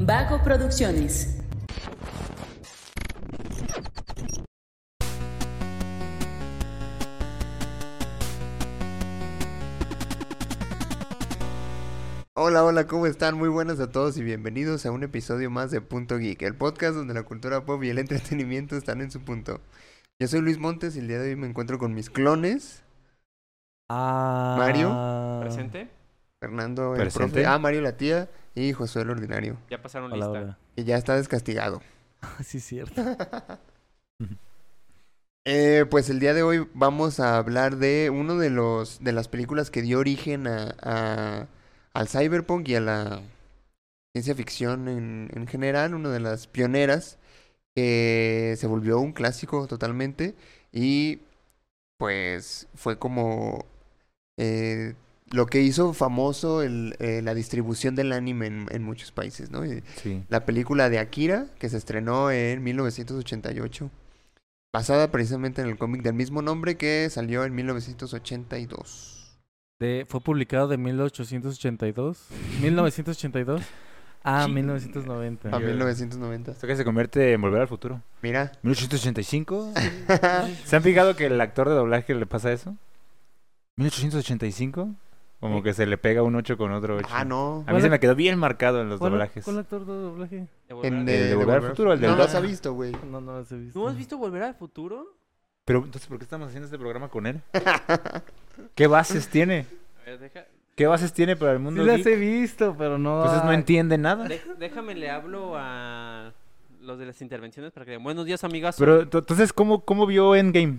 Vago Producciones. Hola, hola, ¿cómo están? Muy buenas a todos y bienvenidos a un episodio más de Punto Geek, el podcast donde la cultura pop y el entretenimiento están en su punto. Yo soy Luis Montes y el día de hoy me encuentro con mis clones, Ah, Mario. ¿Presente? Fernando el Presente. profe, ah, Mario la tía y Josué el ordinario, Ya pasaron Hola, lista. hola. que ya está descastigado. sí, es cierto. Eh, pues el día de hoy vamos a hablar de uno de los de las películas que dio origen a, a- al cyberpunk y a la ciencia ficción en, en general, una de las pioneras que se volvió un clásico totalmente y pues fue como eh, lo que hizo famoso el, eh, la distribución del anime en, en muchos países, ¿no? Y Sí. la película de Akira, que se estrenó en 1988, basada precisamente en el cómic del mismo nombre que salió en 1982. De, fue publicado de 1882. 1982 a Sí. 1990. A 1990. Esto que se convierte en Volver al Futuro. Mira. 1885. ¿Se han fijado que el actor de doblaje le pasa eso? 1885. Como que se le pega un 8 con otro 8. ah, no. A mí se me quedó bien marcado en los ¿Cuál, doblajes. cuál actor de doblaje? De volver En de, Volver al Futuro, el del No los ha visto, güey. No, no las he visto. ¿No has visto Volver al Futuro? Pero entonces, ¿por qué estamos haciendo este programa con él? ¿Qué bases tiene? A ver, deja- ¿Qué bases tiene para el Sí mundo las geek? he visto, pero no... Entonces no ah, entiende nada. de- déjame le hablo a los de las intervenciones para que digan, buenos días, amigas. Pero entonces, ¿cómo, cómo vio Endgame?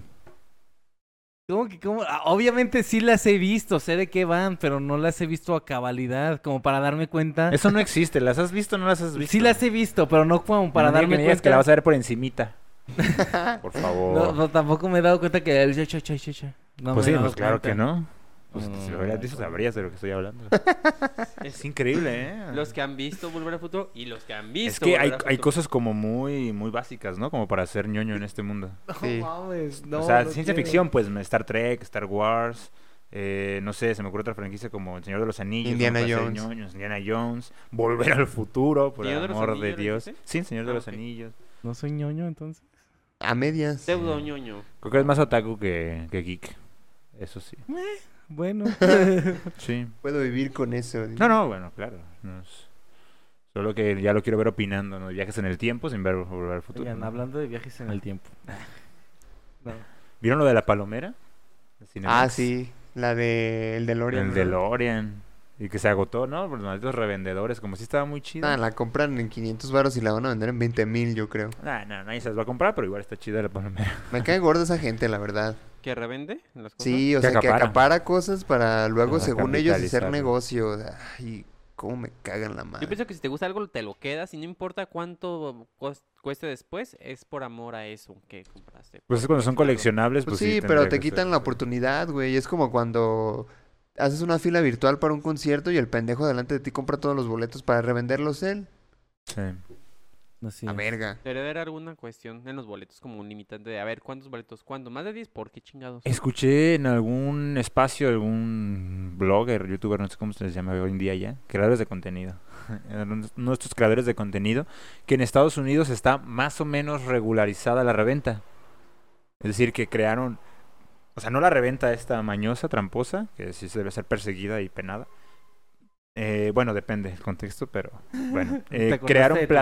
¿Cómo que cómo? Ah, obviamente sí las he visto, sé de qué van, pero no las he visto a cabalidad, como para darme cuenta. Eso no existe. ¿Las has visto o no las has visto? Sí las he visto, pero no como para No darme digas cuenta. que la vas a ver por encimita. Por favor. No, no, tampoco me he dado cuenta que el cha, cha, cha, cha, cha. No pues sí, pues claro cuenta. que no. Pues No, si lo hubieras visto sabrías de lo que estoy hablando. es increíble, ¿eh? Los que han visto Volver al Futuro y los que han visto Es que hay, hay cosas como muy muy básicas, ¿no? Como para ser ñoño en este mundo. Sí. No mames, no, o sea, no ciencia ficción, pues Star Trek, Star Wars, eh, no sé, se me ocurre otra franquicia como El Señor de los Anillos. Indiana Jones. ñoños, Indiana Jones, Volver al Futuro, por el ¿Señor de los amor de Anillos, Dios. Sí, Señor de Ah, los. Anillos. No soy ñoño entonces. A medias. Pseudo ñoño. Creo que es más otaku que, que geek. Eso sí. Bueno. Sí. Puedo vivir con eso. No, no, bueno, claro. no es- Solo que ya lo quiero ver opinando, ¿no? Viajes en el tiempo sin ver Volver al Futuro. Oigan, ¿no? hablando de viajes en el tiempo. No. ¿Vieron lo de la palomera? Ah, sí. La de el DeLorean. El ¿no? DeLorean. Y que se agotó, ¿no? Por los malditos revendedores. Como si estaba muy chido. Ah, la compran en 500 baros y la van a vender en 20 mil, yo creo. Nah, nah, nadie se las va a comprar, pero igual está chida la palomera. Me cae gorda esa gente, la verdad. ¿Que revende las cosas? Sí, o Que sea, que acapara. cosas para luego, Para según ellos, hacer negocio. Ay, cómo me cagan la Yo madre. pienso que si te gusta algo, te lo quedas y no importa cuánto cueste después, es por amor a eso que compraste. Pues es cuando son coleccionables, Pues pues, sí, pero te quitan ser. la oportunidad, güey. Es como cuando haces una fila virtual para un concierto y el pendejo delante de ti compra todos los boletos para revenderlos él. Sí. Así A es. verga. Debería haber alguna cuestión en los boletos como un limitante de a ver cuántos boletos, cuándo, más de 10, ¿por qué chingados? Escuché en algún espacio, algún blogger, youtuber, no sé cómo se les llama hoy en día ya, creadores de contenido, estos creadores de contenido, que en Estados Unidos está más o menos regularizada la reventa. Es decir, que crearon, o sea, no la reventa esta mañosa, tramposa, que sí se debe ser perseguida y penada. Eh, bueno, depende del contexto, pero bueno, ¿Te eh,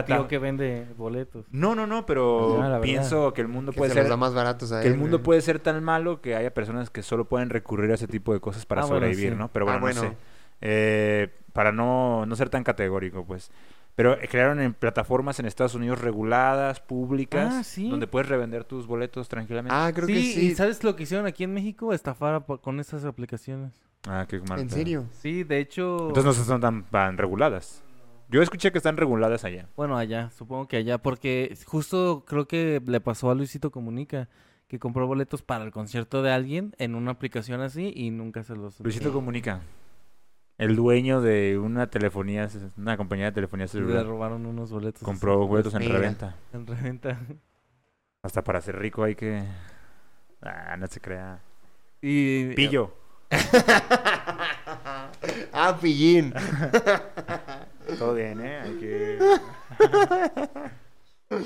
tío que vende boletos. No, no, no, pero Ah, pienso que el mundo Que puede se ser los da más baratos a que él. el mundo güey. puede ser tan malo que haya personas que solo pueden recurrir a ese tipo de cosas para Ah, bueno, sobrevivir, sí. ¿no? Pero Ah, bueno, no bueno. sé. Eh, para no, no ser tan categórico, pues. Pero eh, crearon en plataformas en Estados Unidos reguladas, públicas, Ah, ¿sí? donde puedes revender tus boletos tranquilamente. Ah, creo sí, que ¿y sí. sabes lo que hicieron aquí en México? Estafar con esas aplicaciones. Ah, qué mal. ¿En serio? Sí, de hecho... Entonces no son tan, tan reguladas. Yo escuché que están reguladas allá. Bueno, allá, supongo que allá, porque justo creo que le pasó a Luisito Comunica, que compró boletos para el concierto de alguien en una aplicación así y nunca se los... Luisito Comunica, el dueño de una telefonía, una compañía de telefonía Le celular, robaron unos boletos. compró boletos en reventa. En reventa. Hasta para ser rico hay que... Ah, no se crea. Y... Pillo. ah, pillín. Todo bien, ¿eh? Hay que...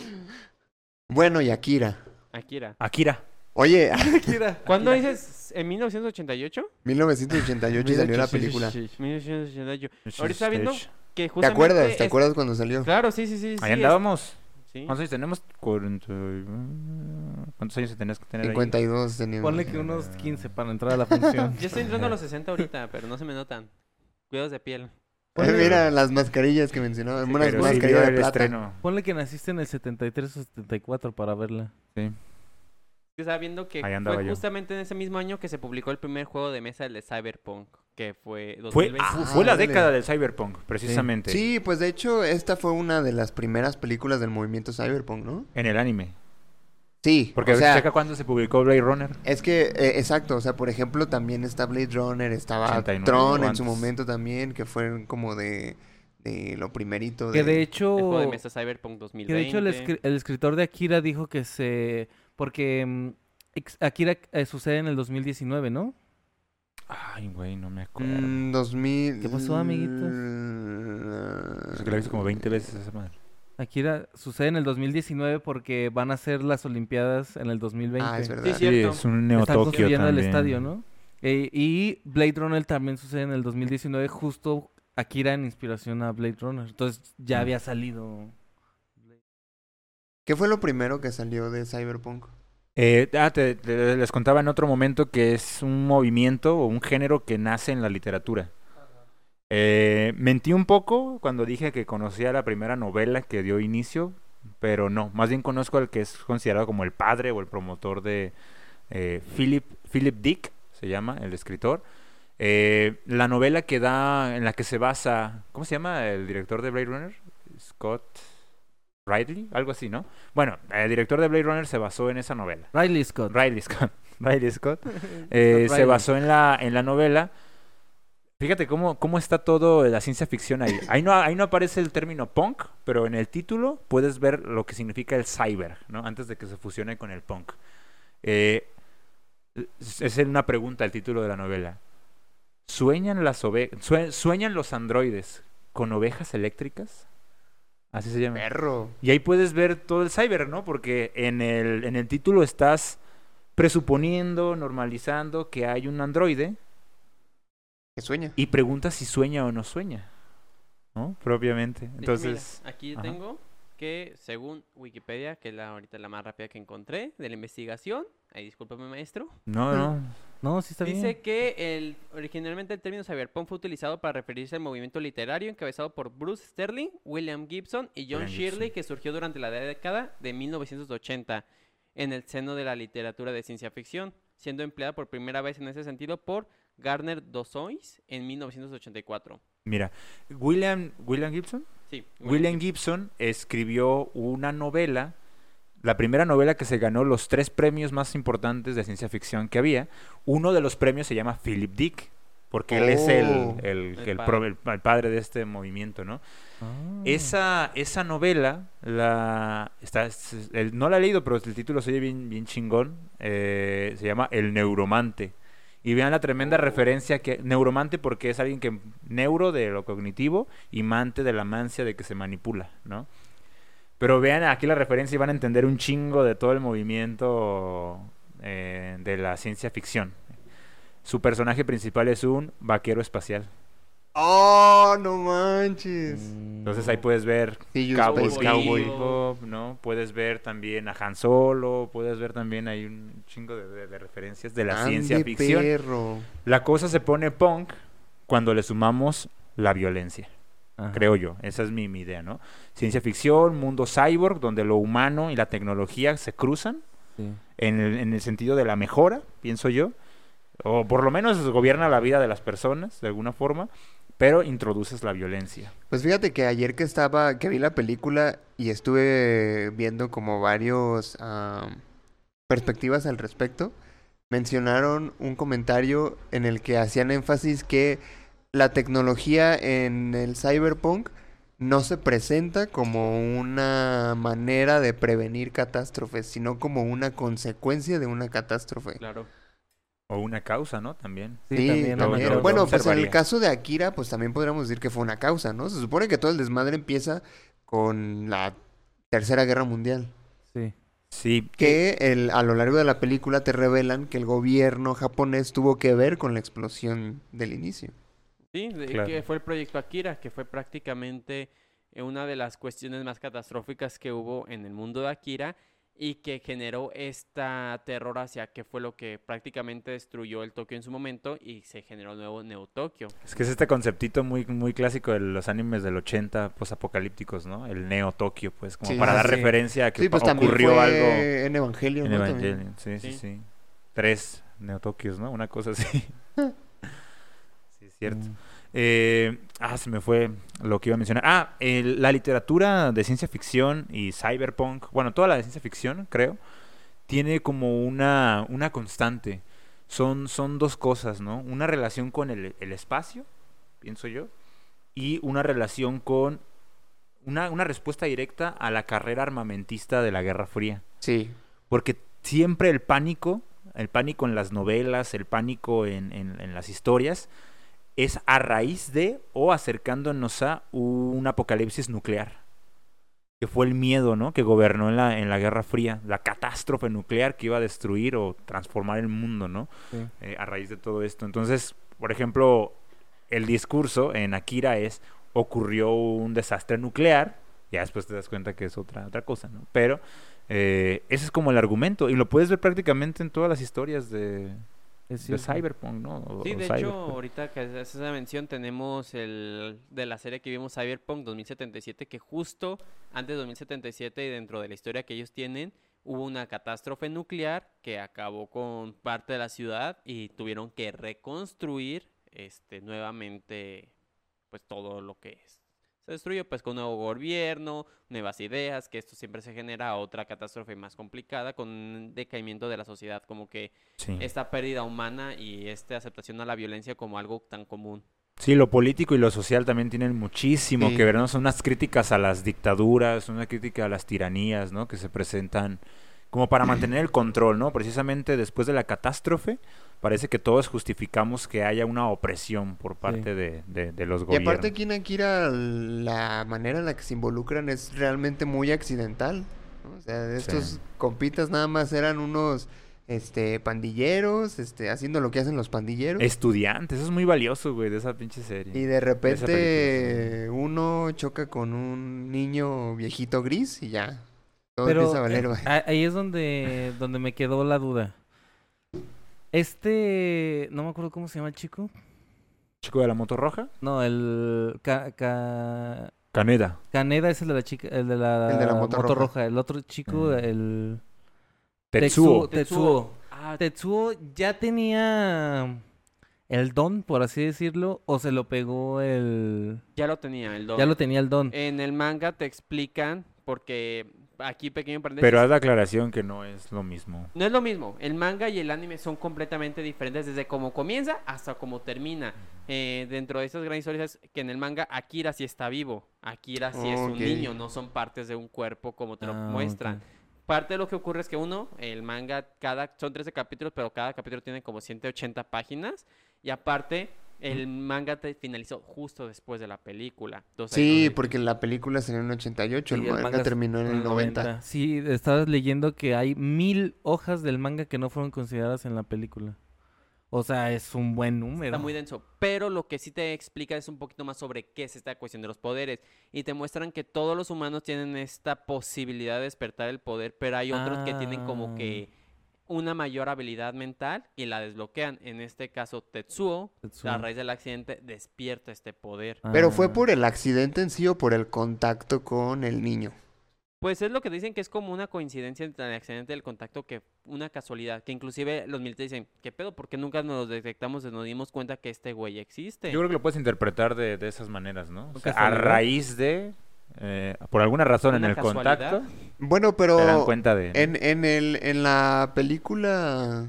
Bueno, y Akira. Akira. Akira. Oye, ¿Cuándo dices? ¿En 1988? 1988 salió la película. 1988. Ahorita viendo que ¿Te justamente... acuerdas? ¿Te acuerdas cuando salió? Claro, sí, sí, sí. sí, Ahí es- andábamos. Sí. ¿Cuántos años tenemos? 40 y- ¿Cuántos años tenías que tener ahí? 52 teníamos. Ponle que unos 15 para entrar a la función. Yo estoy entrando a los 60 ahorita, pero no se me notan. Cuidados de piel. Eh, mira las mascarillas que mencionaba. Una Pero sí mascarilla vio de el plata. estreno. Ponle que naciste en el 73 o 74 para verla. Sí. Yo estaba viendo que fue yo. justamente en ese mismo año que se publicó el primer juego de mesa el de Cyberpunk, que fue Fue, 2020. fu- Ah, fue la dale. década del cyberpunk, precisamente. Sí, pues de hecho, esta fue una de las primeras películas del movimiento cyberpunk, ¿no? En el anime. Sí, Porque o sea, checa cuándo se publicó Blade Runner. es que, eh, exacto, o sea, por ejemplo, también está Blade Runner, estaba 89 Tron en su momento también, que fueron como de, de lo primerito de... Que de El hecho... juego de mesa Cyberpunk 2020. Que de hecho el, escri- el escritor de Akira dijo que se... Porque mm, Akira eh, sucede en el 2019, ¿no? Ay, güey, no me acuerdo. Mm, 2000... ¿Qué pasó, amiguitos? Es que la he visto como 20 veces esa madre. Akira sucede en el 2019 porque van a ser las Olimpiadas en el 2020. Ah, es verdad. Sí, es un Están Neo-Tokio construyendo el estadio, ¿no? Eh, y Blade Runner también sucede en el 2019, justo Akira en inspiración a Blade Runner. Entonces ya Mm. había salido. ¿Qué fue lo primero que salió de Cyberpunk? Eh, ah, te- les contaba en otro momento que es un movimiento o un género que nace en la literatura. Eh, mentí un poco cuando dije que conocía la primera novela que dio inicio, pero no, más bien conozco al que es considerado como el padre o el promotor de eh, Philip, Philip Dick, se llama el escritor. Eh, la novela que da, en la que se basa, ¿cómo se llama el director de Blade Runner? Scott Ridley, algo así, ¿no? Bueno, el director de Blade Runner se basó en esa novela. Riley Scott. Riley Scott. Riley Scott. eh, se Riley. basó en la, en la novela. Fíjate cómo, cómo está todo la ciencia ficción ahí. Ahí no, ahí no aparece el término punk, pero en el título puedes ver lo que significa el cyber, ¿no? Antes de que se fusione con el punk. Eh, es es una pregunta el título de la novela. ¿Sueñan, las ove- sue- ¿Sueñan los androides con ovejas eléctricas? Así se llama. Perro. Y ahí puedes ver todo el cyber, ¿no? Porque en el, en el título estás presuponiendo, normalizando que hay un androide Que sueña. y preguntas si sueña o no sueña, ¿no? Propiamente. Entonces, mira, aquí ajá. tengo que según Wikipedia, que es la ahorita la más rápida que encontré de la investigación, ahí discúlpame maestro, no, no. No, sí está dice bien. que el, originalmente el término cyberpunk fue utilizado para referirse al movimiento literario encabezado por Bruce Sterling, William Gibson y John William Shirley Gibson. que surgió durante la década de 1980 en el seno de la literatura de ciencia ficción, siendo empleada por primera vez en ese sentido por Garner Dozois en 1984. Mira, William, William Gibson. Sí, William Gibson escribió una novela, la primera novela que se ganó los tres premios más importantes de ciencia ficción que había. Uno de los premios se llama Philip Dick, porque él es el, Oh. el, El el padre. pro- el- el padre de este movimiento, ¿no? Ah. Esa, esa novela, la, está, no la he leído, pero el título se oye bien, bien chingón. eh, se llama El Neuromante. Y vean la tremenda referencia que... Neuromante porque es alguien que... Neuro de lo cognitivo y mante de la mancia de que se manipula, ¿no? Pero vean aquí la referencia y van a entender un chingo de todo el movimiento eh, de la ciencia ficción. Su personaje principal es un vaquero espacial. ¡Oh, no manches! Mm. Entonces ahí pudes ver Sí, Cowboy Space Cowboy. ¿no? Puedes ver también a Han Solo, puedes ver también hay un chingo de, de- de referencias de la ciencia ficción. perro. La cosa se pone punk cuando le sumamos la violencia, Ajá. creo yo. Esa es mi, mi idea, ¿no? Ciencia ficción, mundo cyborg, donde lo humano y la tecnología se cruzan Sí. en el, en el sentido de la mejora, pienso yo. O por lo menos gobierna la vida de las personas, de alguna forma, pero introduces la violencia. Pues fíjate que ayer que estaba, que vi la película y estuve viendo como varios perspectivas al respecto, mencionaron un comentario en el que hacían énfasis que la tecnología en el cyberpunk no se presenta como una manera de prevenir catástrofes, sino como una consecuencia de una catástrofe. Claro. O una causa, ¿no? También. Sí, Sí, también, lo- también. lo- lo Bueno, pues en el caso de Akira, pues también podríamos decir que fue una causa, ¿no? Se supone que todo el desmadre empieza con la Tercera Guerra Mundial. Sí. Sí, Que el, a lo largo de la película te revelan que el gobierno japonés tuvo que ver con la explosión del inicio. Sí, de- Claro. que fue el proyecto Akira, que fue prácticamente eh, una de las cuestiones más catastróficas que hubo en el mundo de Akira y que generó esta terror hacia que fue lo que prácticamente destruyó el Tokio en su momento y se generó el nuevo Neo Tokio. Es que es este conceptito muy, muy clásico de los animes del 80 posapocalípticos, ¿no? El Neo Tokio, pues, como Sí, para sí, dar sí. referencia a que Sí, pues ocurrió fue algo en Evangelio, en ¿no? Evangelion. Sí, sí, Sí. sí. Tres Neotokios, ¿no? Una cosa así. cierto. Mm. Eh, ah, se me fue lo que iba a mencionar. Ah, el- la literatura de ciencia ficción y cyberpunk, bueno, toda la de ciencia ficción, creo, tiene como una, una constante. Son, son dos cosas, ¿no? Una relación con el, el espacio, pienso yo, y una relación con una, una respuesta directa a la carrera armamentista de la Guerra Fría. Sí. Porque siempre el pánico, el pánico en las novelas, el pánico en, en- en las historias, es a raíz de o acercándonos a un apocalipsis nuclear. Que fue el miedo, ¿no? Que gobernó en la, en la Guerra Fría, la catástrofe nuclear que iba a destruir o transformar el mundo, ¿no? Sí. Eh, a raíz de todo esto. Entonces, por ejemplo, el discurso en Akira es ocurrió un desastre nuclear, ya después te das cuenta que es otra, otra cosa, ¿no? Pero eh, ese es como el argumento y lo puedes ver prácticamente en todas las historias de, Es de. Cyberpunk, ¿no? O- Sí, de hecho, ahorita que haces esa mención, tenemos el de la serie que vimos Cyberpunk 2077, que justo antes de 2077 y dentro de la historia que ellos tienen, hubo una catástrofe nuclear que acabó con parte de la ciudad y tuvieron que reconstruir este nuevamente pues todo lo que es. Se destruyó pues con un nuevo gobierno, nuevas ideas, que esto siempre se genera otra catástrofe más complicada con un decaimiento de la sociedad, como que Sí. esta pérdida humana y esta aceptación a la violencia como algo tan común. Sí, lo político y lo social también tienen muchísimo Sí. que ver, ¿no? Son unas críticas a las dictaduras, una crítica a las tiranías, ¿no? Que se presentan como para mantener el control, ¿no? Precisamente después de la catástrofe, parece que todos justificamos que haya una opresión por parte de, de- de los Y gobiernos. aparte aquí en Akira la manera en la que se involucran es realmente muy accidental. ¿no? O sea, estos Sí. compitas nada más eran unos este pandilleros, este haciendo lo que hacen los pandilleros. Estudiantes, eso es muy valioso, güey, de esa pinche serie. Y de repente uno choca con un niño viejito gris y ya. Todo Pero empieza a valer, eh, ahí es donde, donde me quedó la duda. Este, no me acuerdo cómo se llama el chico. Chico de la moto roja, No, el Ca- Ca- Caneda. Caneda es el de la chica, el de la, El de la moto roja. roja. El otro chico, Mm. el Tetsuo. Tetsuo. Ah, Tetsuo ya tenía el don, por así decirlo, o se lo pegó el ya lo tenía el don. ya lo tenía el don. En el manga te explican, porque aquí pequeño paréntesis, Pero haz la aclaración que no es lo mismo. no es lo mismo. El manga y el anime son completamente diferentes desde cómo comienza hasta cómo termina. Eh, dentro de estas grandes historias es que en el manga Akira sí está vivo. Akira sí es un niño, no son partes de un cuerpo como te lo Ah, muestran. Parte de lo que ocurre es que uno, el manga, cada, son 13 capítulos, pero cada capítulo tiene como 180 páginas. Y aparte, el manga te finalizó justo después de la película. Sí, porque la película salió en el 88, Sí, el manga terminó en el 90. Sí, estabas leyendo que hay mil hojas del manga que no fueron consideradas en la película. O sea, es un buen número. Está muy denso. Pero lo que sí te explica es un poquito más sobre qué es esta cuestión de los poderes. Y te muestran que todos los humanos tienen esta posibilidad de despertar el poder, pero hay otros que tienen como que una mayor habilidad mental y la desbloquean. En este caso, Tetsuo, Tetsuo. a raíz del accidente, despierta este poder. Pero fue Ah. por el accidente en sí o por el contacto con el niño. Pues es lo que dicen que es como una coincidencia entre el accidente y el contacto que una casualidad, que inclusive los militares dicen, ¿qué pedo? ¿Por qué nunca nos detectamos y nos dimos cuenta que este güey existe? Yo creo que lo puedes interpretar de, de esas maneras, ¿no? O ¿Por sea, a raíz de, eh, por alguna razón en ¿Una el casualidad? contacto, Bueno, dan pero cuenta de... en, en, el, en la película,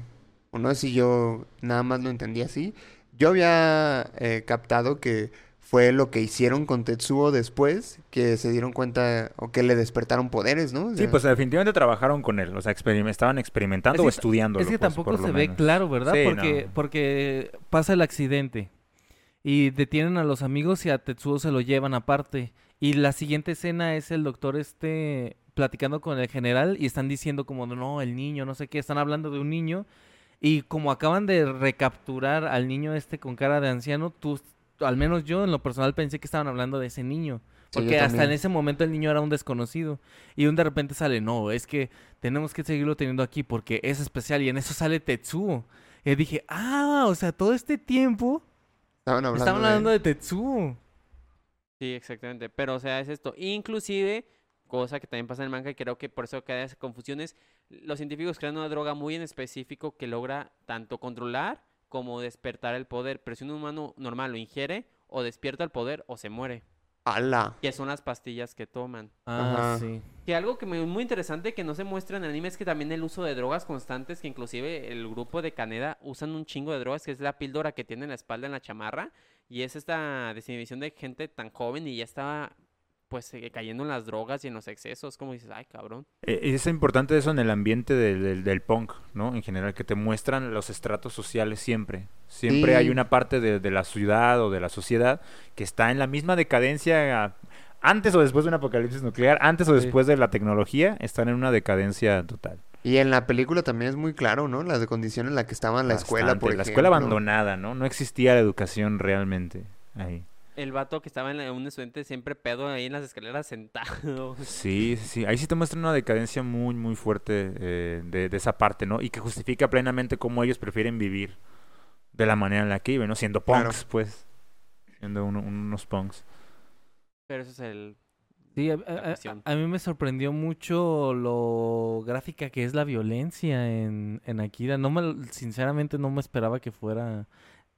o no sé si yo nada más lo entendí así, yo había eh, captado que fue lo que hicieron con Tetsuo después, que se dieron cuenta o que le despertaron poderes, ¿no? O Sí, pues definitivamente trabajaron con él, o sea, experim- estaban experimentando Es o estudiándolo. Es que pues, tampoco por lo se ve menos. claro, ¿verdad? Sí, porque, no. porque pasa el accidente. Y detienen a los amigos y a Tetsuo se lo llevan aparte. Y la siguiente escena es el doctor este platicando con el general y están diciendo como, no, el niño, no sé qué, están hablando de un niño. Y como acaban de recapturar al niño este con cara de anciano, tú, al menos yo en lo personal pensé que estaban hablando de ese niño. Sí, Porque hasta en ese momento el niño era un desconocido. Y un de repente sale, no, es que tenemos que seguirlo teniendo aquí porque es especial. Y en eso sale Tetsuo. Y dije, ah, o sea, todo este tiempo Estaban hablando, estaban de- hablando de Tetsuo. Sí, exactamente. Pero, o sea, es esto. Inclusive, cosa que también pasa en el manga y creo que por eso queda esa confusión es, los científicos crean una droga muy en específico que logra tanto controlar como despertar el poder. Pero si un humano normal lo ingiere, o despierta el poder o se muere. ¡Hala! Que son las pastillas que toman. Ah, Ajá. sí. Que algo que me, muy interesante que no se muestra en el anime es que también el uso de drogas constantes, que inclusive el grupo de Kaneda usan un chingo de drogas, que es la píldora que tiene en la espalda en la chamarra, y es esta desinhibición de gente tan joven y ya estaba pues eh, cayendo en las drogas y en los excesos, como dices, ay cabrón. Eh, Es importante eso en el ambiente del, del- del punk, ¿no? En general, que te muestran los estratos sociales siempre. Siempre hay una parte de, de la ciudad o de la sociedad que está en la misma decadencia antes o después de un apocalipsis nuclear, antes o Sí. después de la tecnología, están en una decadencia total. Y en la película también es muy claro, ¿no? La de condición en la que estaba la escuela, por La escuela abandonada, ¿no? No existía la educación realmente ahí. El vato que estaba en la- un estudiante siempre pedo ahí en las escaleras sentado. Sí, sí, sí. Ahí sí te muestran una decadencia muy, muy fuerte eh, de, de esa parte, ¿no? Y que justifica plenamente cómo ellos prefieren vivir de la manera en la que viven, ¿no? Siendo Claro. punks, pues. Siendo uno- unos punks. Pero eso es el... Sí, a, a- mí me sorprendió mucho lo gráfica que es la violencia en, en Akira. No me, lo- sinceramente no me esperaba que fuera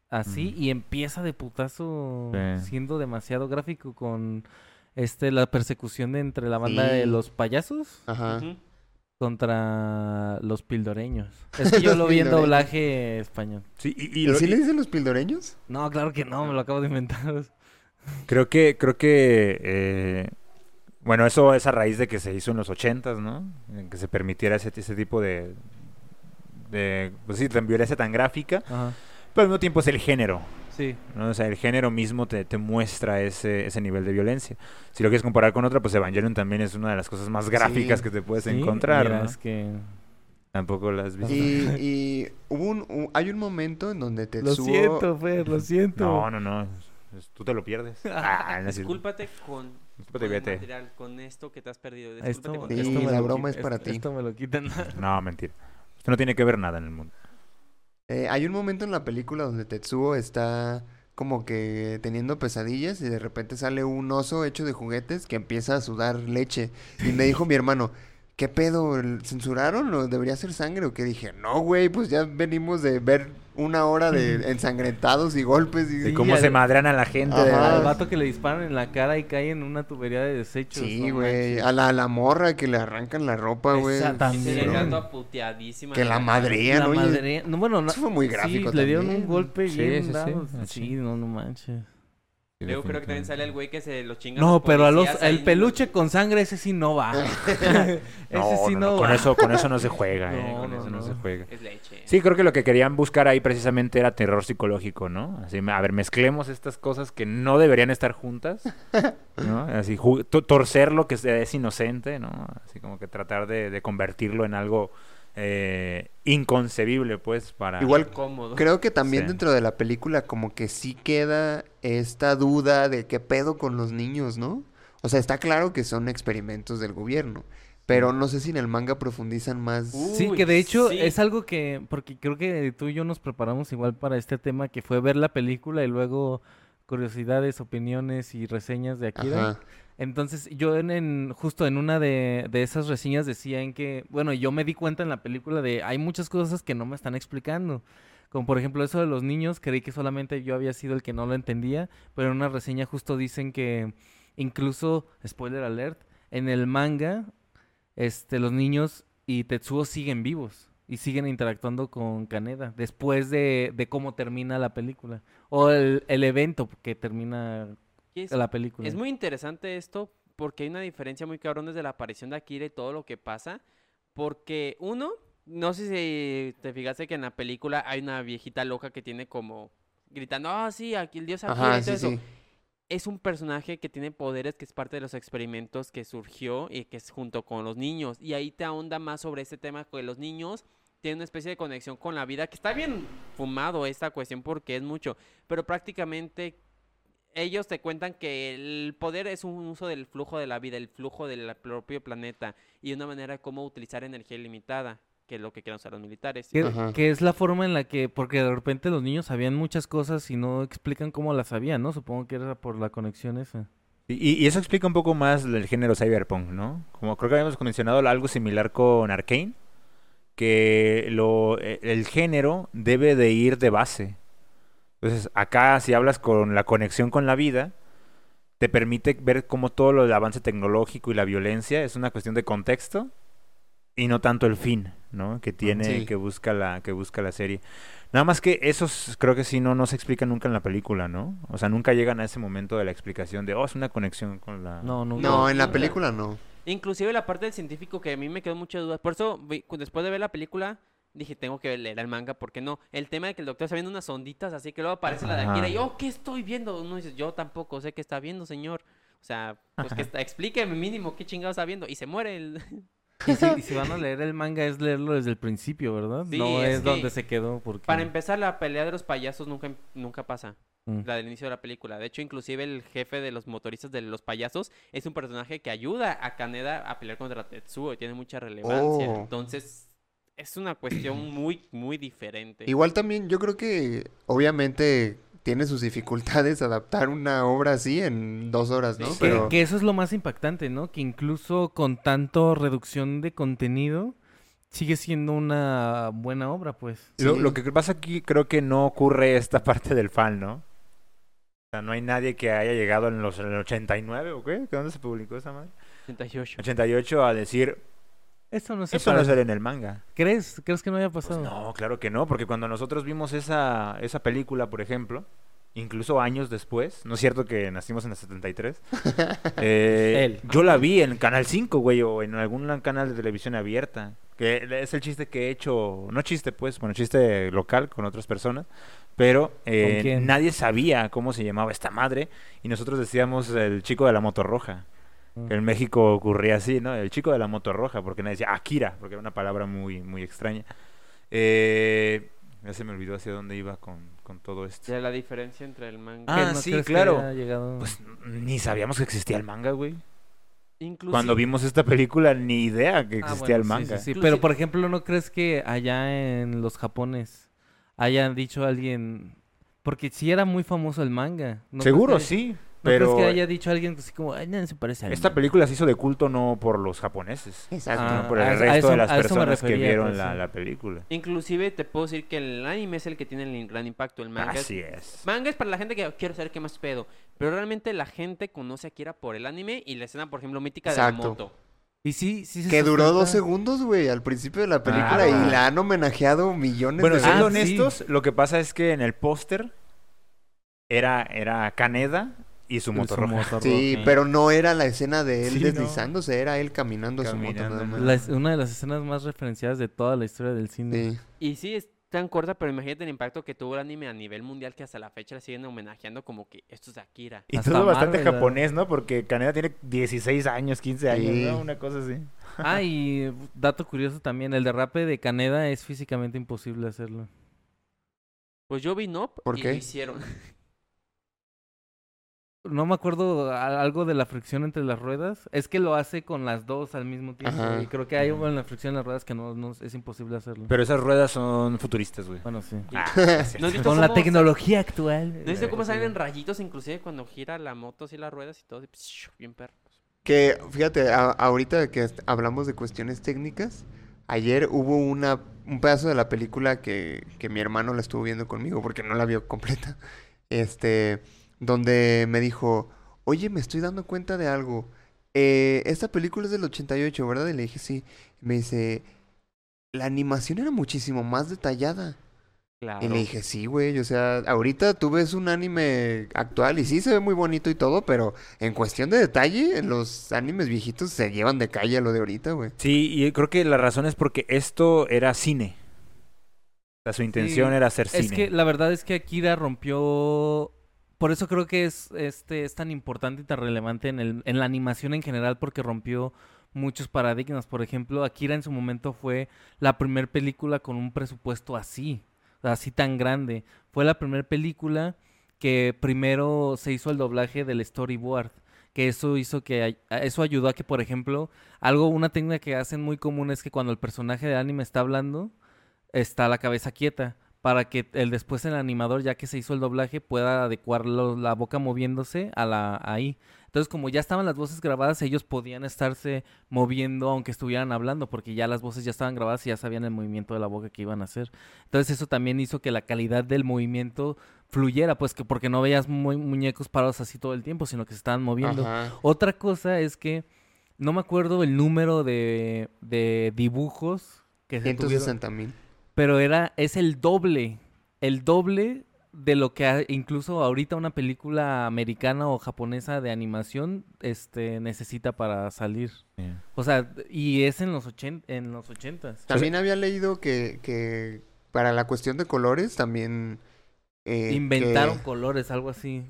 así Mm. y empieza de putazo Sí. siendo demasiado gráfico con este la persecución de entre la banda de los payasos Ajá. Contra los pildoreños. Es que yo lo vi en doblaje español. Sí, y, y ¿Y lo- sí y- le dicen los pildoreños? No, claro que no, me lo acabo de inventar. Creo que, creo que, eh, bueno, eso es a raíz de que se hizo en los ochentas, ¿no? En que se permitiera ese, ese tipo de, de, pues sí, tan violencia tan gráfica, Ajá. pero al mismo tiempo es el género, Sí. ¿no? O sea, el género mismo te, te muestra ese, ese nivel de violencia. Si lo quieres comparar con otra, pues Evangelion también es una de las cosas más gráficas Sí. que te puedes Sí, encontrar, mira, ¿no? es que Tampoco las has visto. Y, y hubo un, un- hay un momento en donde lo Tetsuo... siento, Fer, lo siento. No, no, no. Tú te lo pierdes. Ah. Discúlpate con, Discúlpate, con el vete. material, con esto que te has perdido. Esto, Discúlpate con Sí, esto esto. me la lo broma es para esto- ti. Esto me lo quitan. No, mentira. Esto no tiene que ver nada en el mundo. Eh, hay un momento en la película donde Tetsuo está como que teniendo pesadillas y de repente sale un oso hecho de juguetes que empieza a sudar leche. Y me dijo mi hermano, ¿qué pedo? ¿El- ¿Censuraron o debería ser sangre? O que dije, no, güey, pues ya venimos de ver una hora de ensangrentados y golpes. Y... De cómo al- se madrean a la gente. Ajá. Al vato que le disparan en la cara y cae en una tubería de desechos. Sí, güey. A la, a la morra que le arrancan la ropa, güey. Y también. le Sí. Que la madrean, La madre... No, bueno, no- Eso fue muy sí, gráfico le dieron un también. golpe Sí, bien sí, sí, dado. ah, Sí, sí. no, no manches. Luego creo que también sale el güey que se lo chinga. No, los pero a los, el peluche con sangre, ese sí no va. ese No, sí no, no, no, con va. eso, con eso no se juega, eh, No, con no, eso no, no. se juega. Es leche. Sí, creo que lo que querían buscar ahí precisamente era terror psicológico, ¿no? Así, a ver, mezclemos estas cosas que no deberían estar juntas, ¿no? Así, torcer lo que es- es inocente, ¿no? Así como que tratar de, de convertirlo en algo eh, inconcebible, pues, para... Igual Cómodo. Creo que también Sí. dentro de la película como que sí queda esta duda de qué pedo con los niños, ¿no? O sea, está claro que son experimentos del gobierno, pero no sé si en el manga profundizan más. Sí, que de hecho sí. es algo que, porque creo que tú y yo nos preparamos igual para este tema, que fue ver la película y luego curiosidades, opiniones y reseñas de Akira. Ajá. Entonces, yo en, justo en una de, esas reseñas decía en que, bueno, yo me di cuenta en la película de hay muchas cosas que no me están explicando. Como por ejemplo eso de los niños, creí que solamente yo había sido el que no lo entendía, pero en una reseña justo dicen que incluso, spoiler alert, en el manga, este, los niños y Tetsuo siguen vivos y siguen interactuando con Kaneda después de, de cómo termina la película o el, evento que termina es, la película. es muy interesante esto porque hay una diferencia muy cabrón desde la aparición de Akira y todo lo que pasa. Porque uno, no sé si te fijaste que en la película hay una viejita loca que tiene como gritando, ah, sí, aquí el dios Akira Ajá, y todo sí, eso. sí. Es un personaje que tiene poderes, que es parte de los experimentos que surgió y que es junto con los niños. Y ahí te ahonda más sobre este tema que los niños tienen una especie de conexión con la vida, que está bien fumado esta cuestión porque es mucho, pero prácticamente ellos te cuentan que el poder es un uso del flujo de la vida, el flujo del propio planeta y una manera de cómo utilizar energía ilimitada, que es lo que quieren usar los militares. Que, es la forma en la que, porque de repente los niños sabían muchas cosas y no explican cómo las sabían, ¿no? Supongo que era por la conexión esa. Y, y eso explica un poco más del género cyberpunk, ¿no? Como creo que habíamos mencionado algo similar con Arkane, que lo, e- el género debe de ir de base. Entonces, acá si hablas con la conexión con la vida, te permite ver cómo todo lo del avance tecnológico y la violencia es una cuestión de contexto y no tanto el fin, ¿no? Que tiene, Sí. que busca la, que busca la serie. Nada más que esos creo que sí no, no se explican nunca en la película, ¿no? O sea, nunca llegan a ese momento de la explicación de, oh, es una conexión con la... No, no. No, en la película no. Inclusive la parte del científico que a mí me quedó muchas dudas. Por eso, después de ver la película, dije, tengo que leer el manga, porque no? El tema de que el doctor está viendo unas onditas, así que luego aparece la de. Akira y yo, ¿qué estoy viendo? Uno dice, yo tampoco sé qué está viendo, señor. O sea, pues que está, explíqueme mínimo qué chingado está viendo. Y se muere el... Y si, y si van a leer el manga es leerlo desde el principio, ¿verdad? Sí, no es es, que- donde se quedó porque... Para empezar, la pelea de los payasos nunca, nunca pasa. Mm. La del inicio de la película. De hecho, inclusive el jefe de los motoristas de los payasos es un personaje que ayuda a Kaneda a pelear contra Tetsuo y tiene mucha relevancia. Oh. Entonces, es una cuestión muy, muy diferente. Igual también yo creo que obviamente tiene sus dificultades adaptar una obra así en dos horas, ¿no? Sí. Que, Pero que eso es lo más impactante, ¿no? Que incluso con tanto reducción de contenido sigue siendo una buena obra, pues. Lo, lo que pasa aquí creo que no ocurre esta parte del fan, ¿no? O sea, no hay nadie que haya llegado en los en el 89 o qué? ¿Dónde se publicó esa madre? 88. 88 a decir, Eso no se eso no parece. sale en el manga. ¿Crees? ¿Crees que no haya Pues pasado? no, claro que no, porque cuando nosotros vimos esa, esa película, por ejemplo, incluso años después, no es cierto que nacimos en el 73, eh, Él. yo la vi en Canal 5, güey, o en algún canal de televisión abierta, que es el chiste que he hecho, no chiste pues, bueno, chiste local con otras personas, pero eh, nadie sabía cómo se llamaba esta madre y nosotros decíamos el chico de la moto roja. Mm. Que en México ocurría así, ¿no? El chico de la moto roja, porque nadie decía Akira, porque era una palabra muy, muy extraña. Eh, ya se me olvidó hacia dónde iba con, con todo esto. Ya la diferencia entre el manga. Ah, ¿Que no sí, claro. llegado- Pues ni sabíamos que existía el manga, güey. Inclusive, Cuando vimos esta película, ni idea que Ah, existía bueno, el sí, manga. sí, sí. Inclusive- Pero, por ejemplo, ¿no crees que allá en los Japones hayan dicho alguien... Porque sí era muy famoso el manga. ¿no crees Seguro, sí. ¿No Pero crees que haya dicho alguien así como, ay, no se parece a esta película se hizo de culto no por los japoneses, Exacto. Ah, sino por el a eso- a resto eso- de las personas que refería, vieron pues, la, sí. la película. inclusive te puedo decir que el anime es el que tiene el gran impacto. El manga Así es. Manga es para la gente que quiero saber qué más pedo. Pero realmente la gente conoce a Akira por el anime y la escena, por ejemplo, mítica de la moto. Y sí, sí se que duró dos segundos, güey, al principio de la película Claro. y la han homenajeado millones Bueno, de siendo Ah, veces. sí. honestos, lo que pasa es que en el póster era, era Kaneda y su su moto roja. Sí, roja. pero no era la escena de él Sí, no. deslizándose, era él caminando, a su moto Caminando, nada ¿no? más. La es- una de las escenas más referenciadas de toda la historia del cine. Sí. Y sí, es tan corta, pero imagínate el impacto que tuvo el anime a nivel mundial que hasta la fecha le siguen homenajeando como que esto es Akira. Y Hasta todo bastante japonés, ¿no? Porque Kaneda tiene 16 años, 15 años. ¿no? Una cosa así. Ah, y dato curioso también, el derrape de Caneda es físicamente imposible hacerlo. Pues yo vi Nope ¿Por y qué? lo hicieron. No me acuerdo algo de la fricción entre las ruedas. Es que lo hace con las dos al mismo tiempo. Ajá. Y creo que hay la fricción en las ruedas que no, no es imposible hacerlo. Pero esas ruedas son futuristas, güey. bueno, sí. Ah, ¿No has visto Con la tecnología actual. ¿No viste cómo salen rayitos inclusive cuando gira la moto así las ruedas y todo? psh, bien perro. Que, fíjate, a- ahorita que hablamos de cuestiones técnicas, ayer hubo una, un pedazo de la película que, que mi hermano la estuvo viendo conmigo porque no la vio completa, este, donde me dijo, oye, me estoy dando cuenta de algo. Eh, esta película es del 88, ¿verdad? Y le dije, sí. Me dice, la animación era muchísimo más detallada. Claro. Y le dije, sí, güey, o sea, ahorita tú ves un anime actual y sí se ve muy bonito y todo, pero en cuestión de detalle, los animes viejitos se llevan de calle a lo de ahorita, güey. Sí, y creo que la razón es porque esto era cine. sea, su intención Sí, era hacer cine. Es que la verdad es que Akira rompió. Por eso creo que es, este, es tan importante y tan relevante en, el, en la animación en general, porque rompió muchos paradigmas. Por ejemplo, Akira en su momento fue la primera película con un presupuesto así, así tan grande. Fue la primera película que primero se hizo el doblaje del storyboard. Que eso hizo que eso ayudó a que, por ejemplo, algo, una técnica que hacen muy común es que cuando el personaje de anime está hablando, está la cabeza quieta para que el después el animador ya que se hizo el doblaje pueda adecuar la boca moviéndose a la ahí entonces como ya estaban las voces grabadas ellos podían estarse moviendo aunque estuvieran hablando porque ya las voces ya estaban grabadas y ya sabían el movimiento de la boca que iban a hacer entonces eso también hizo que la calidad del movimiento fluyera pues que porque no veías mu- muñecos parados así todo el tiempo sino que se estaban moviendo Ajá. otra cosa es que no me acuerdo el número de, de dibujos que se tuvieron, 160 mil. Pero era es el doble, el doble de lo que ha- incluso ahorita una película americana o japonesa de animación este necesita para salir. O sea, y es en los ochen- en los ochentas. También había leído que, que para la cuestión de colores también... eh, Inventaron que- colores, algo así.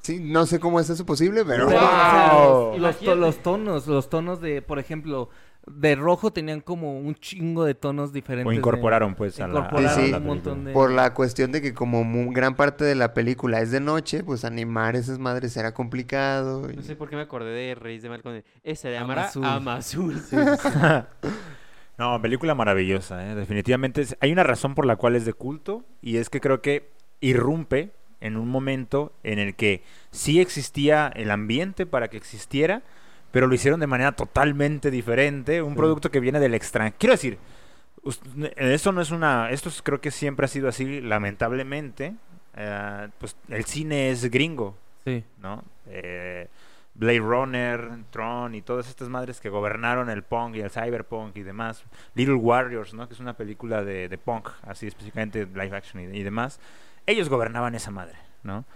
Sí, no sé cómo es eso posible, pero... Pero, o sea, ¡Wow! los, to- Imagínate. los tonos, los tonos de, por ejemplo, de rojo tenían como un chingo de tonos diferentes. O de- incorporaron, pues, a la, incorporaron Sí, sí. la un montón de... Por la cuestión de que como mu- gran parte de la película es de noche, pues animar esas madres era complicado. y- No sé por qué me acordé de Reyes de Mal con. Ese de Ama Amara Azul. Ama Azul. No, película maravillosa, ¿eh? definitivamente. es- Hay una razón por la cual es de culto y es que creo que irrumpe en un momento en el que sí existía el ambiente para que existiera, pero lo hicieron de manera totalmente diferente. Un Sí. producto que viene del extranjero. Quiero decir, esto no es una. Esto es- creo que siempre ha sido así, lamentablemente. Eh, pues el cine es gringo, Sí. ¿no? Eh, Blade Runner, Tron y todas estas madres que gobernaron el punk y el cyberpunk y demás. Little Warriors, ¿no? Que es una película de, de punk, así específicamente live action y, y demás. Ellos gobernaban esa madre, ¿no?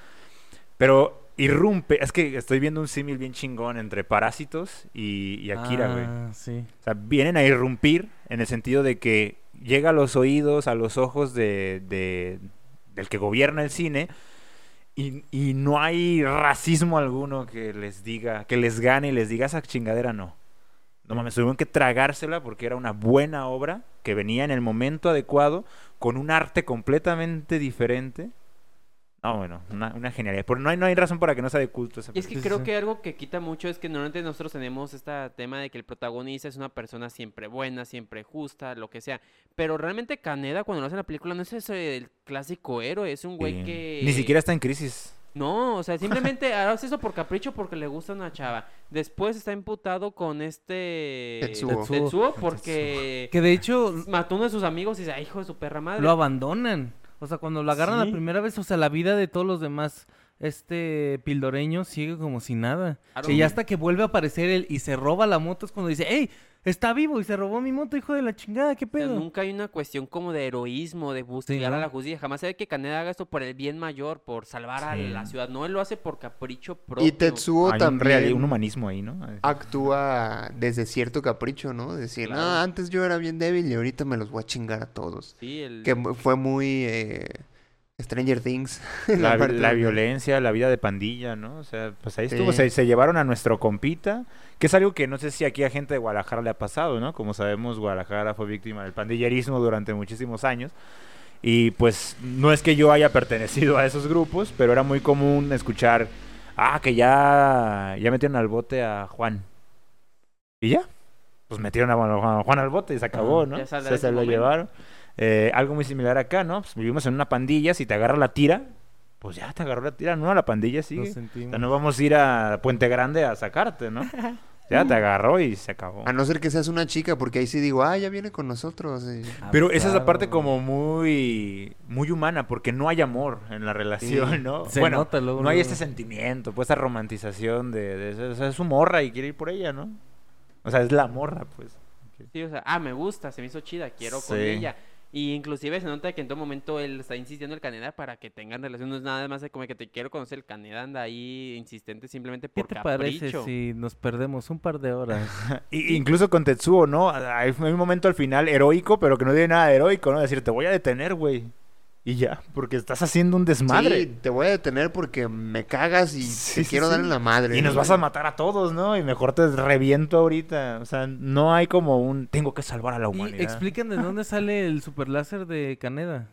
Pero irrumpe, es que estoy viendo un símil bien chingón entre Parásitos y, y Akira, güey. Ah, sí. O sea, vienen a irrumpir en el sentido de que llega a los oídos, a los ojos de, de- del que gobierna el cine y, y no hay racismo alguno que les diga, que les gane y les diga esa chingadera no. No mames, tuvieron que tragársela porque era una buena obra que venía en el momento adecuado con un arte completamente diferente. No, bueno, una, una genialidad. Pero no hay, no hay razón para que no sea de culto esa Y es que creo que algo que quita mucho es que normalmente nosotros tenemos este tema de que el protagonista es una persona siempre buena, siempre justa, lo que sea. Pero realmente Caneda cuando lo hace en la película no es ese el clásico héroe, es un güey Sí. que... Ni siquiera está en crisis. No, o sea, simplemente hace eso por capricho porque le gusta una chava. Después está imputado con este... Tetsuo. Tetsuo porque Que de hecho mató a uno de sus amigos y dice, ay, hijo de su perra madre. lo abandonan. O sea, cuando lo agarran Sí. la primera vez, o sea, la vida de todos los demás, este pildoreño sigue como si nada. Y ya hasta que vuelve a aparecer él y se roba la moto es cuando dice, ¡Ey! Está vivo y se robó mi moto, hijo de la chingada, ¿qué O sea, pedo? nunca hay una cuestión como de heroísmo, de buscar ¿no? a la justicia. Jamás se ve que Caneda haga esto por el bien mayor, por salvar a la ciudad. No, él lo hace por capricho propio. Y Tetsuo Hay un, reali- también un humanismo ahí, ¿no? actúa desde cierto capricho, ¿no? Decir, Claro. no, antes yo era bien débil y ahorita me los voy a chingar a todos. Sí, el... Que fue muy eh, Stranger Things. La, violencia, la vida de pandilla, ¿no? O sea, pues ahí estuvo. Sí. Se, se llevaron a nuestro compita, que es algo que no sé si aquí a gente de Guadalajara le ha pasado, ¿no? Como sabemos, Guadalajara fue víctima del pandillerismo durante muchísimos años. Y pues no es que yo haya pertenecido a esos grupos, pero era muy común escuchar, ah, que ya, ya metieron al bote a Juan. ¿Y ya? Pues metieron a Juan, a Juan al bote y se acabó, Ah, ¿no? ya se, lo momento. llevaron. Eh, algo muy similar acá, ¿no? Pues vivimos en una pandilla, si te agarra la tira, pues ya te agarró la tira, no, la pandilla sigue. O sea, no vamos a ir a Puente Grande a sacarte, ¿no? Ya te agarró y se acabó. A no ser que seas una chica, porque ahí sí digo, ah, ya viene con nosotros. y- Ah, Pero pues esa es la parte como muy muy humana, porque no hay amor en la relación, Sí. ¿no? Se bueno, nota luego, no hay luego. este sentimiento, pues esa romantización de, de- o sea, es su morra y quiere ir por ella, ¿no? O sea, es la morra, pues. Sí, o sea, ah, me gusta, se me hizo chida, quiero con Sí. ella. Y inclusive se nota que en todo momento él está insistiendo el Caneda para que tengan relación. No es nada más de como que te quiero conocer. El Caneda anda ahí insistente simplemente ¿Qué por te capricho. parece si nos perdemos un par de horas? Y- incluso con Tetsuo, ¿no? Hay hay un momento al final heroico, pero que no tiene nada de heroico, ¿no? Decir, te voy a detener, güey. Y ya, porque estás haciendo un desmadre. Sí, te voy a detener porque me cagas y Sí, te sí, quiero sí. dar en la madre. Y nos vas a matar a todos, ¿no? Y mejor te reviento ahorita. O sea, no hay como un tengo que salvar a la Y humanidad. expliquen de dónde sale el super láser de Caneda.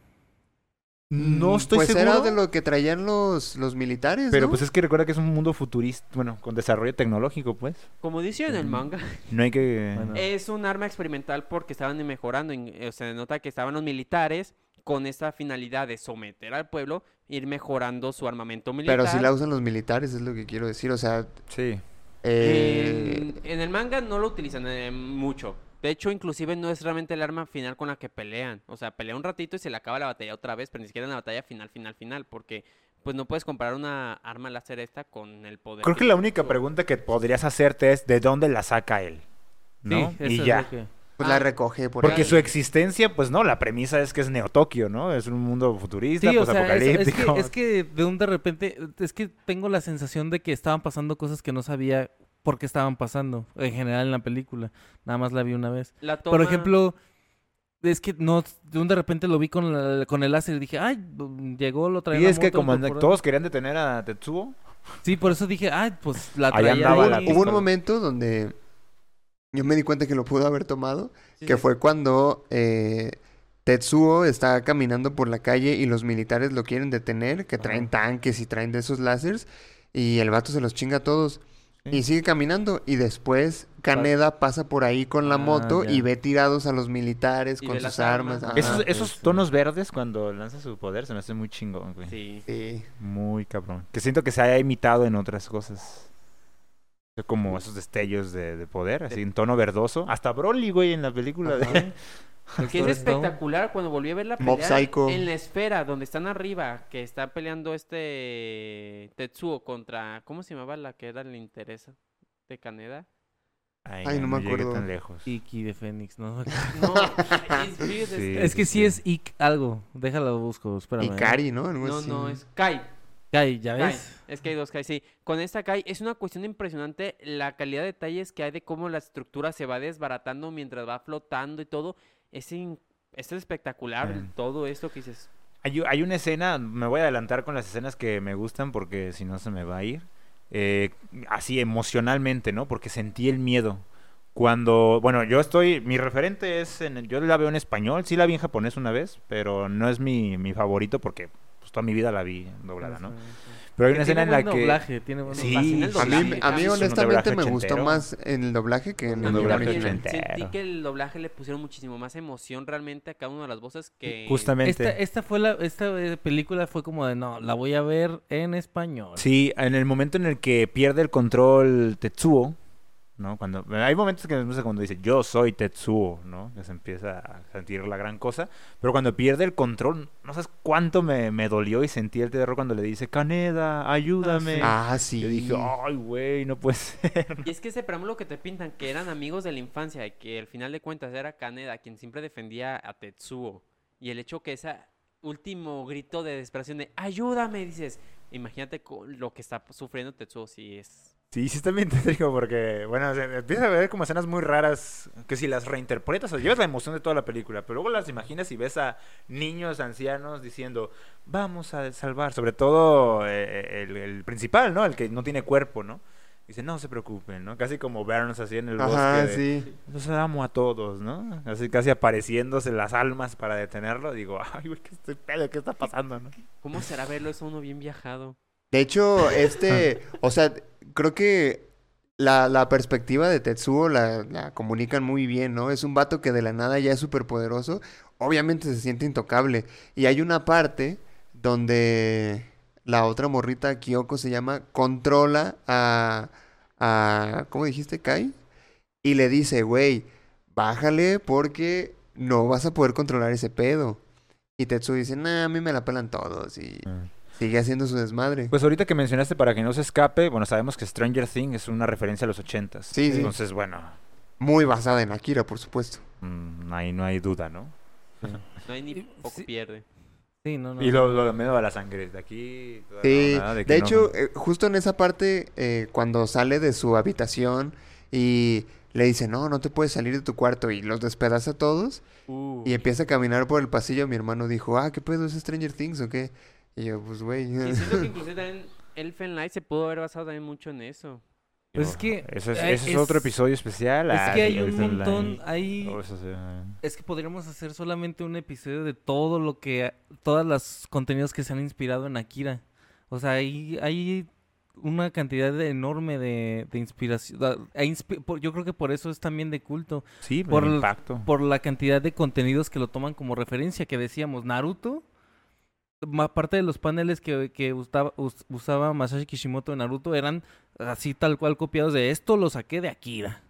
No estoy pues seguro. era de lo que traían los, los militares, Pero ¿no? pues es que recuerda que es un mundo futurista, bueno, con desarrollo tecnológico, pues. Como dice en el Mm. manga, No hay que... Bueno. es un arma experimental porque estaban mejorando. O sea, se nota que estaban los militares con esa finalidad de someter al pueblo, ir mejorando su armamento militar. Pero si la usan los militares, es lo que quiero decir. O sea, Sí. eh, En, en el manga no lo utilizan eh, mucho. De hecho, inclusive no es realmente el arma final con la que pelean. O sea, pelea un ratito y se le acaba la batalla otra vez, pero ni siquiera en la batalla final, final, final, porque pues no puedes comparar una arma láser esta con el poder. Creo que la única pregunta que podrías hacerte es ¿de dónde la saca él? ¿no? Sí, eso y es ya. lo que- pues Ah, la recoge por Porque ahí. su existencia, pues no, la premisa es que es Neo Tokio, ¿no? Es un mundo futurista, Sí, o sea, es, es apocalíptico. que, es que de un de repente, es que tengo la sensación de que estaban pasando cosas que no sabía por qué estaban pasando, en general en la película. Nada más la vi una vez. La Por toma- ejemplo, es que no, de un de repente lo vi con, la- con el láser y dije, ay, llegó, lo traía Y la es que como incorporado". todos querían detener a Tetsuo, Sí, por eso dije, ay, pues la Ahí traía andaba ahí. la Hubo un momento donde yo me di cuenta que lo pudo haber tomado, Sí, que sí. fue cuando eh, Tetsuo está caminando por la calle y los militares lo quieren detener, que traen tanques y traen de esos láseres, y el vato se los chinga a todos. Sí. Y sigue caminando, y después Caneda pasa por ahí con la Ah, moto ya. y ve tirados a los militares Y con sus armas. armas. ajá. esos, esos sí. tonos verdes cuando lanza su poder se me hace muy chingón, güey. Sí. Sí. Muy cabrón. Que siento que se haya imitado en otras cosas. Como esos destellos de, de poder, así en tono verdoso. Hasta Broly, güey, en la película de... Que es espectacular cuando volví a ver la Mob pelea Psycho. en la esfera donde están arriba, que está peleando este Tetsuo contra ¿cómo se llamaba la que era la interesa de Caneda? Ay, Ay, no me acuerdo. tan lejos. Iki de Fénix, ¿no? No, es, sí, que sí sí. es Ik algo. Déjalo busco, espérame. Ikari, ¿no? No, así. no, es Kai. Kai, ¿ya Kai. ves? Es que hay dos Kai, sí. Con esta Kai es una cuestión impresionante la calidad de detalles que hay de cómo la estructura se va desbaratando mientras va flotando y todo. Es, in- es espectacular todo esto que dices. Hay, hay una escena, me voy a adelantar con las escenas que me gustan porque si no se me va a ir. Eh, así emocionalmente, ¿no? Porque sentí el miedo. Cuando, bueno, yo estoy, mi referente es, en, yo la veo en español, sí la vi en japonés una vez, pero no es mi, mi favorito porque toda mi vida la vi doblada, ¿no? Pero hay una escena en tiene la buen que... doblaje, tiene buen Sí, doblaje. sí, A mí, a mí honestamente me gustó más en el doblaje que en el mí doblaje ochentero. sentí que el doblaje le pusieron muchísimo más emoción realmente a cada una de las voces que... Justamente. Esta, esta fue la, esta eh, película fue como de no, la voy a ver en español. Sí, en el momento en el que pierde el control Tetsuo, ¿no? Cuando hay momentos que sé cuando dice yo soy Tetsuo, ¿no? Que se empieza a sentir la gran cosa, pero cuando pierde el control, no sabes cuánto me, me dolió y sentí el terror cuando le dice Caneda, ayúdame. Ah, sí. Yo dije, ay, güey, no puede ser. Y es que ese preámbulo que te pintan, que eran amigos de la infancia y que al final de cuentas era Kaneda quien siempre defendía a Tetsuo. Y el hecho que ese último grito de desesperación de ayúdame, dices, imagínate lo que está sufriendo Tetsuo si es... Sí, sí está bien tétrico porque, bueno, se empieza a ver como escenas muy raras que si las reinterpretas, o sea, llevas la emoción de toda la película, pero luego las imaginas y ves a niños, ancianos diciendo, vamos a salvar, sobre todo eh, el, el principal, ¿no? El que no tiene cuerpo, ¿no? Dice, no se preocupen, ¿no? Casi como Burns así en el Ajá, bosque. de, sí. Los amo a todos, ¿no? Así casi apareciéndose las almas para detenerlo. Digo, ay, güey, ¿qué, estoy pedo? ¿Qué está pasando, no? ¿Cómo será verlo eso uno bien viajado? De hecho, este, o sea, creo que la, la perspectiva de Tetsuo la, comunican muy bien, ¿no? Es un vato que de la nada ya es súper poderoso, obviamente se siente intocable. Y hay una parte donde la otra morrita, Kyoko se llama, controla a, a, ¿cómo dijiste, Kai? Y le dice, güey, bájale porque no vas a poder controlar ese pedo. Y Tetsuo dice, nah, a mí me la pelan todos y sigue haciendo su desmadre. Pues ahorita que mencionaste para que no se escape, bueno, sabemos que Stranger Things es una referencia a los ochentas. Sí, sí. Entonces, bueno, Muy basada en Akira, por supuesto. mm, ahí no hay duda, ¿no? No hay ni poco sí. pierde. Sí, no, no. Y lo, lo de miedo a la sangre. De aquí. Sí, de, hecho, eh, justo en esa parte, eh, cuando sale de su habitación y le dice, no, no te puedes salir de tu cuarto y los despedaza a todos Uh. y empieza a caminar por el pasillo, mi hermano dijo, ah, ¿qué pedo es Stranger Things o qué? Y yo, pues, güey. Y siento que inclusive también Elfen Light se pudo haber basado también mucho en eso. Pues es que, Eso es, eh, ese es otro episodio especial. Es ah, que hay un montón, hay... Oh, sí. Es que podríamos hacer solamente un episodio de todo lo que, todas los contenidos que se han inspirado en Akira. O sea, hay, hay una cantidad de- enorme de, de inspiración. e inspi- por- yo creo que por eso es también de culto. Sí, Por por el el- impacto. Por la cantidad de contenidos que lo toman como referencia, que decíamos, Naruto. Parte de los paneles que, que usaba, us- usaba Masashi Kishimoto en Naruto eran así tal cual copiados de esto lo saqué de Akira.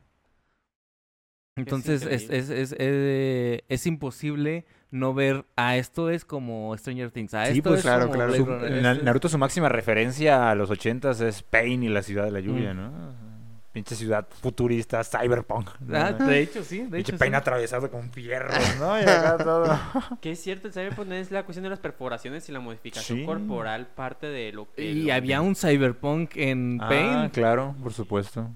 Entonces es, es, es, eh, es imposible no ver a esto es como Stranger Things, a Sí, esto pues, es claro, como claro. Su- Runner, Na- este- Naruto su máxima referencia a los ochentas es Pain y la ciudad de la lluvia, Mm. ¿no? Pinche ciudad futurista, cyberpunk. ¿no? Ah, de hecho sí, de Pinche hecho Pain sí. atravesado con fierros, ¿no? Y acá todo. Que es cierto, el Cyberpunk es la cuestión de las perforaciones y la modificación Sí. corporal parte de lo que... Y lo- había un cyberpunk en Ah, Pain. claro, por supuesto.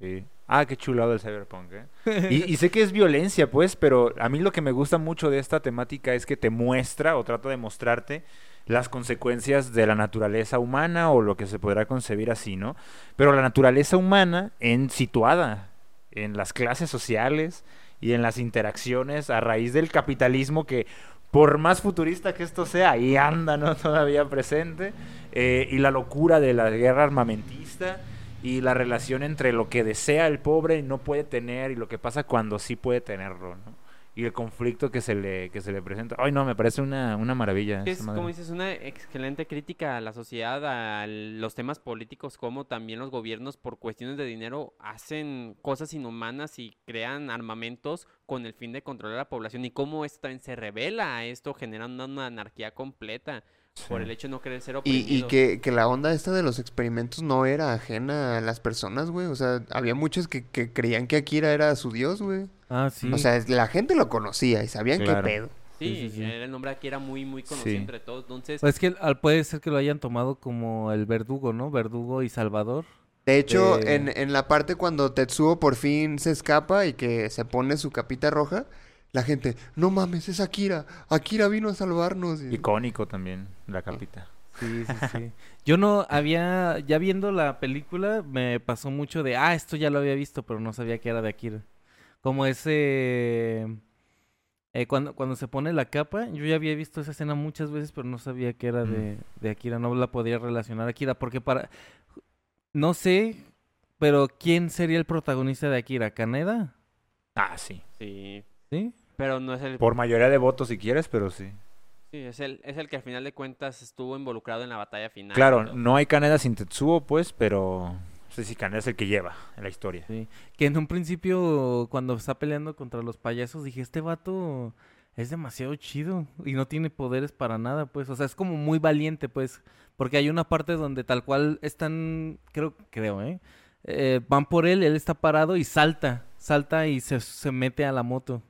Sí. Ah, qué chulado el cyberpunk, ¿eh? Y, y sé que es violencia, pues, pero a mí lo que me gusta mucho de esta temática es que te muestra o trata de mostrarte las consecuencias de la naturaleza humana o lo que se podrá concebir así, ¿no? Pero la naturaleza humana en situada en las clases sociales y en las interacciones a raíz del capitalismo que por más futurista que esto sea, ahí anda, ¿no? Todavía presente. eh, y la locura de la guerra armamentista y la relación entre lo que desea el pobre y no puede tener y lo que pasa cuando sí puede tenerlo, ¿no? Y el conflicto que se le, que se le presenta. Ay, no, me parece una, una maravilla. Es, madre. como dices, una excelente crítica a la sociedad, a los temas políticos, como también los gobiernos por cuestiones de dinero hacen cosas inhumanas y crean armamentos con el fin de controlar a la población y cómo esto también se revela a esto, generando una anarquía completa por el hecho de no querer ser Y, oprimidos. y que, que la onda esta de los experimentos no era ajena a las personas, güey. O sea, había muchos que, que creían que Akira era su dios, güey. Ah, sí. O sea, la gente lo conocía y sabían Claro. qué pedo. Sí, Sí, sí, sí. el nombre aquí era muy, muy conocido Sí. entre todos. Entonces, Pues es que al- puede ser que lo hayan tomado como el verdugo, ¿no? Verdugo y Salvador. De hecho, De- en, en la parte cuando Tetsuo por fin se escapa y que se pone su capita roja, la gente, no mames, es Akira. Akira vino a salvarnos. Y- Icónico también, la capita. Sí, sí, sí. Yo no había, ya viendo la película, me pasó mucho de, ah, esto ya lo había visto, pero no sabía que era de Akira. Como ese, eh, cuando, cuando se pone la capa, yo ya había visto esa escena muchas veces, pero no sabía que era de, de Akira, no la podía relacionar a Akira, porque para, no sé, pero ¿quién sería el protagonista de Akira? ¿Kaneda? Ah, sí. sí. ¿Sí? Pero no es el, Por mayoría de votos si quieres, pero sí. sí, es el, es el que al final de cuentas estuvo involucrado en la batalla final. Claro, no hay Kaneda sin Tetsuo, pues, pero... Kaneda es el que lleva en la historia. Sí. Que en un principio, cuando está peleando contra los payasos, dije, este vato es demasiado chido y no tiene poderes para nada, pues. O sea, es como muy valiente, pues. Porque hay una parte donde tal cual están, creo, creo, ¿eh? Eh, van por él, él está parado y salta, salta y se, se mete a la moto.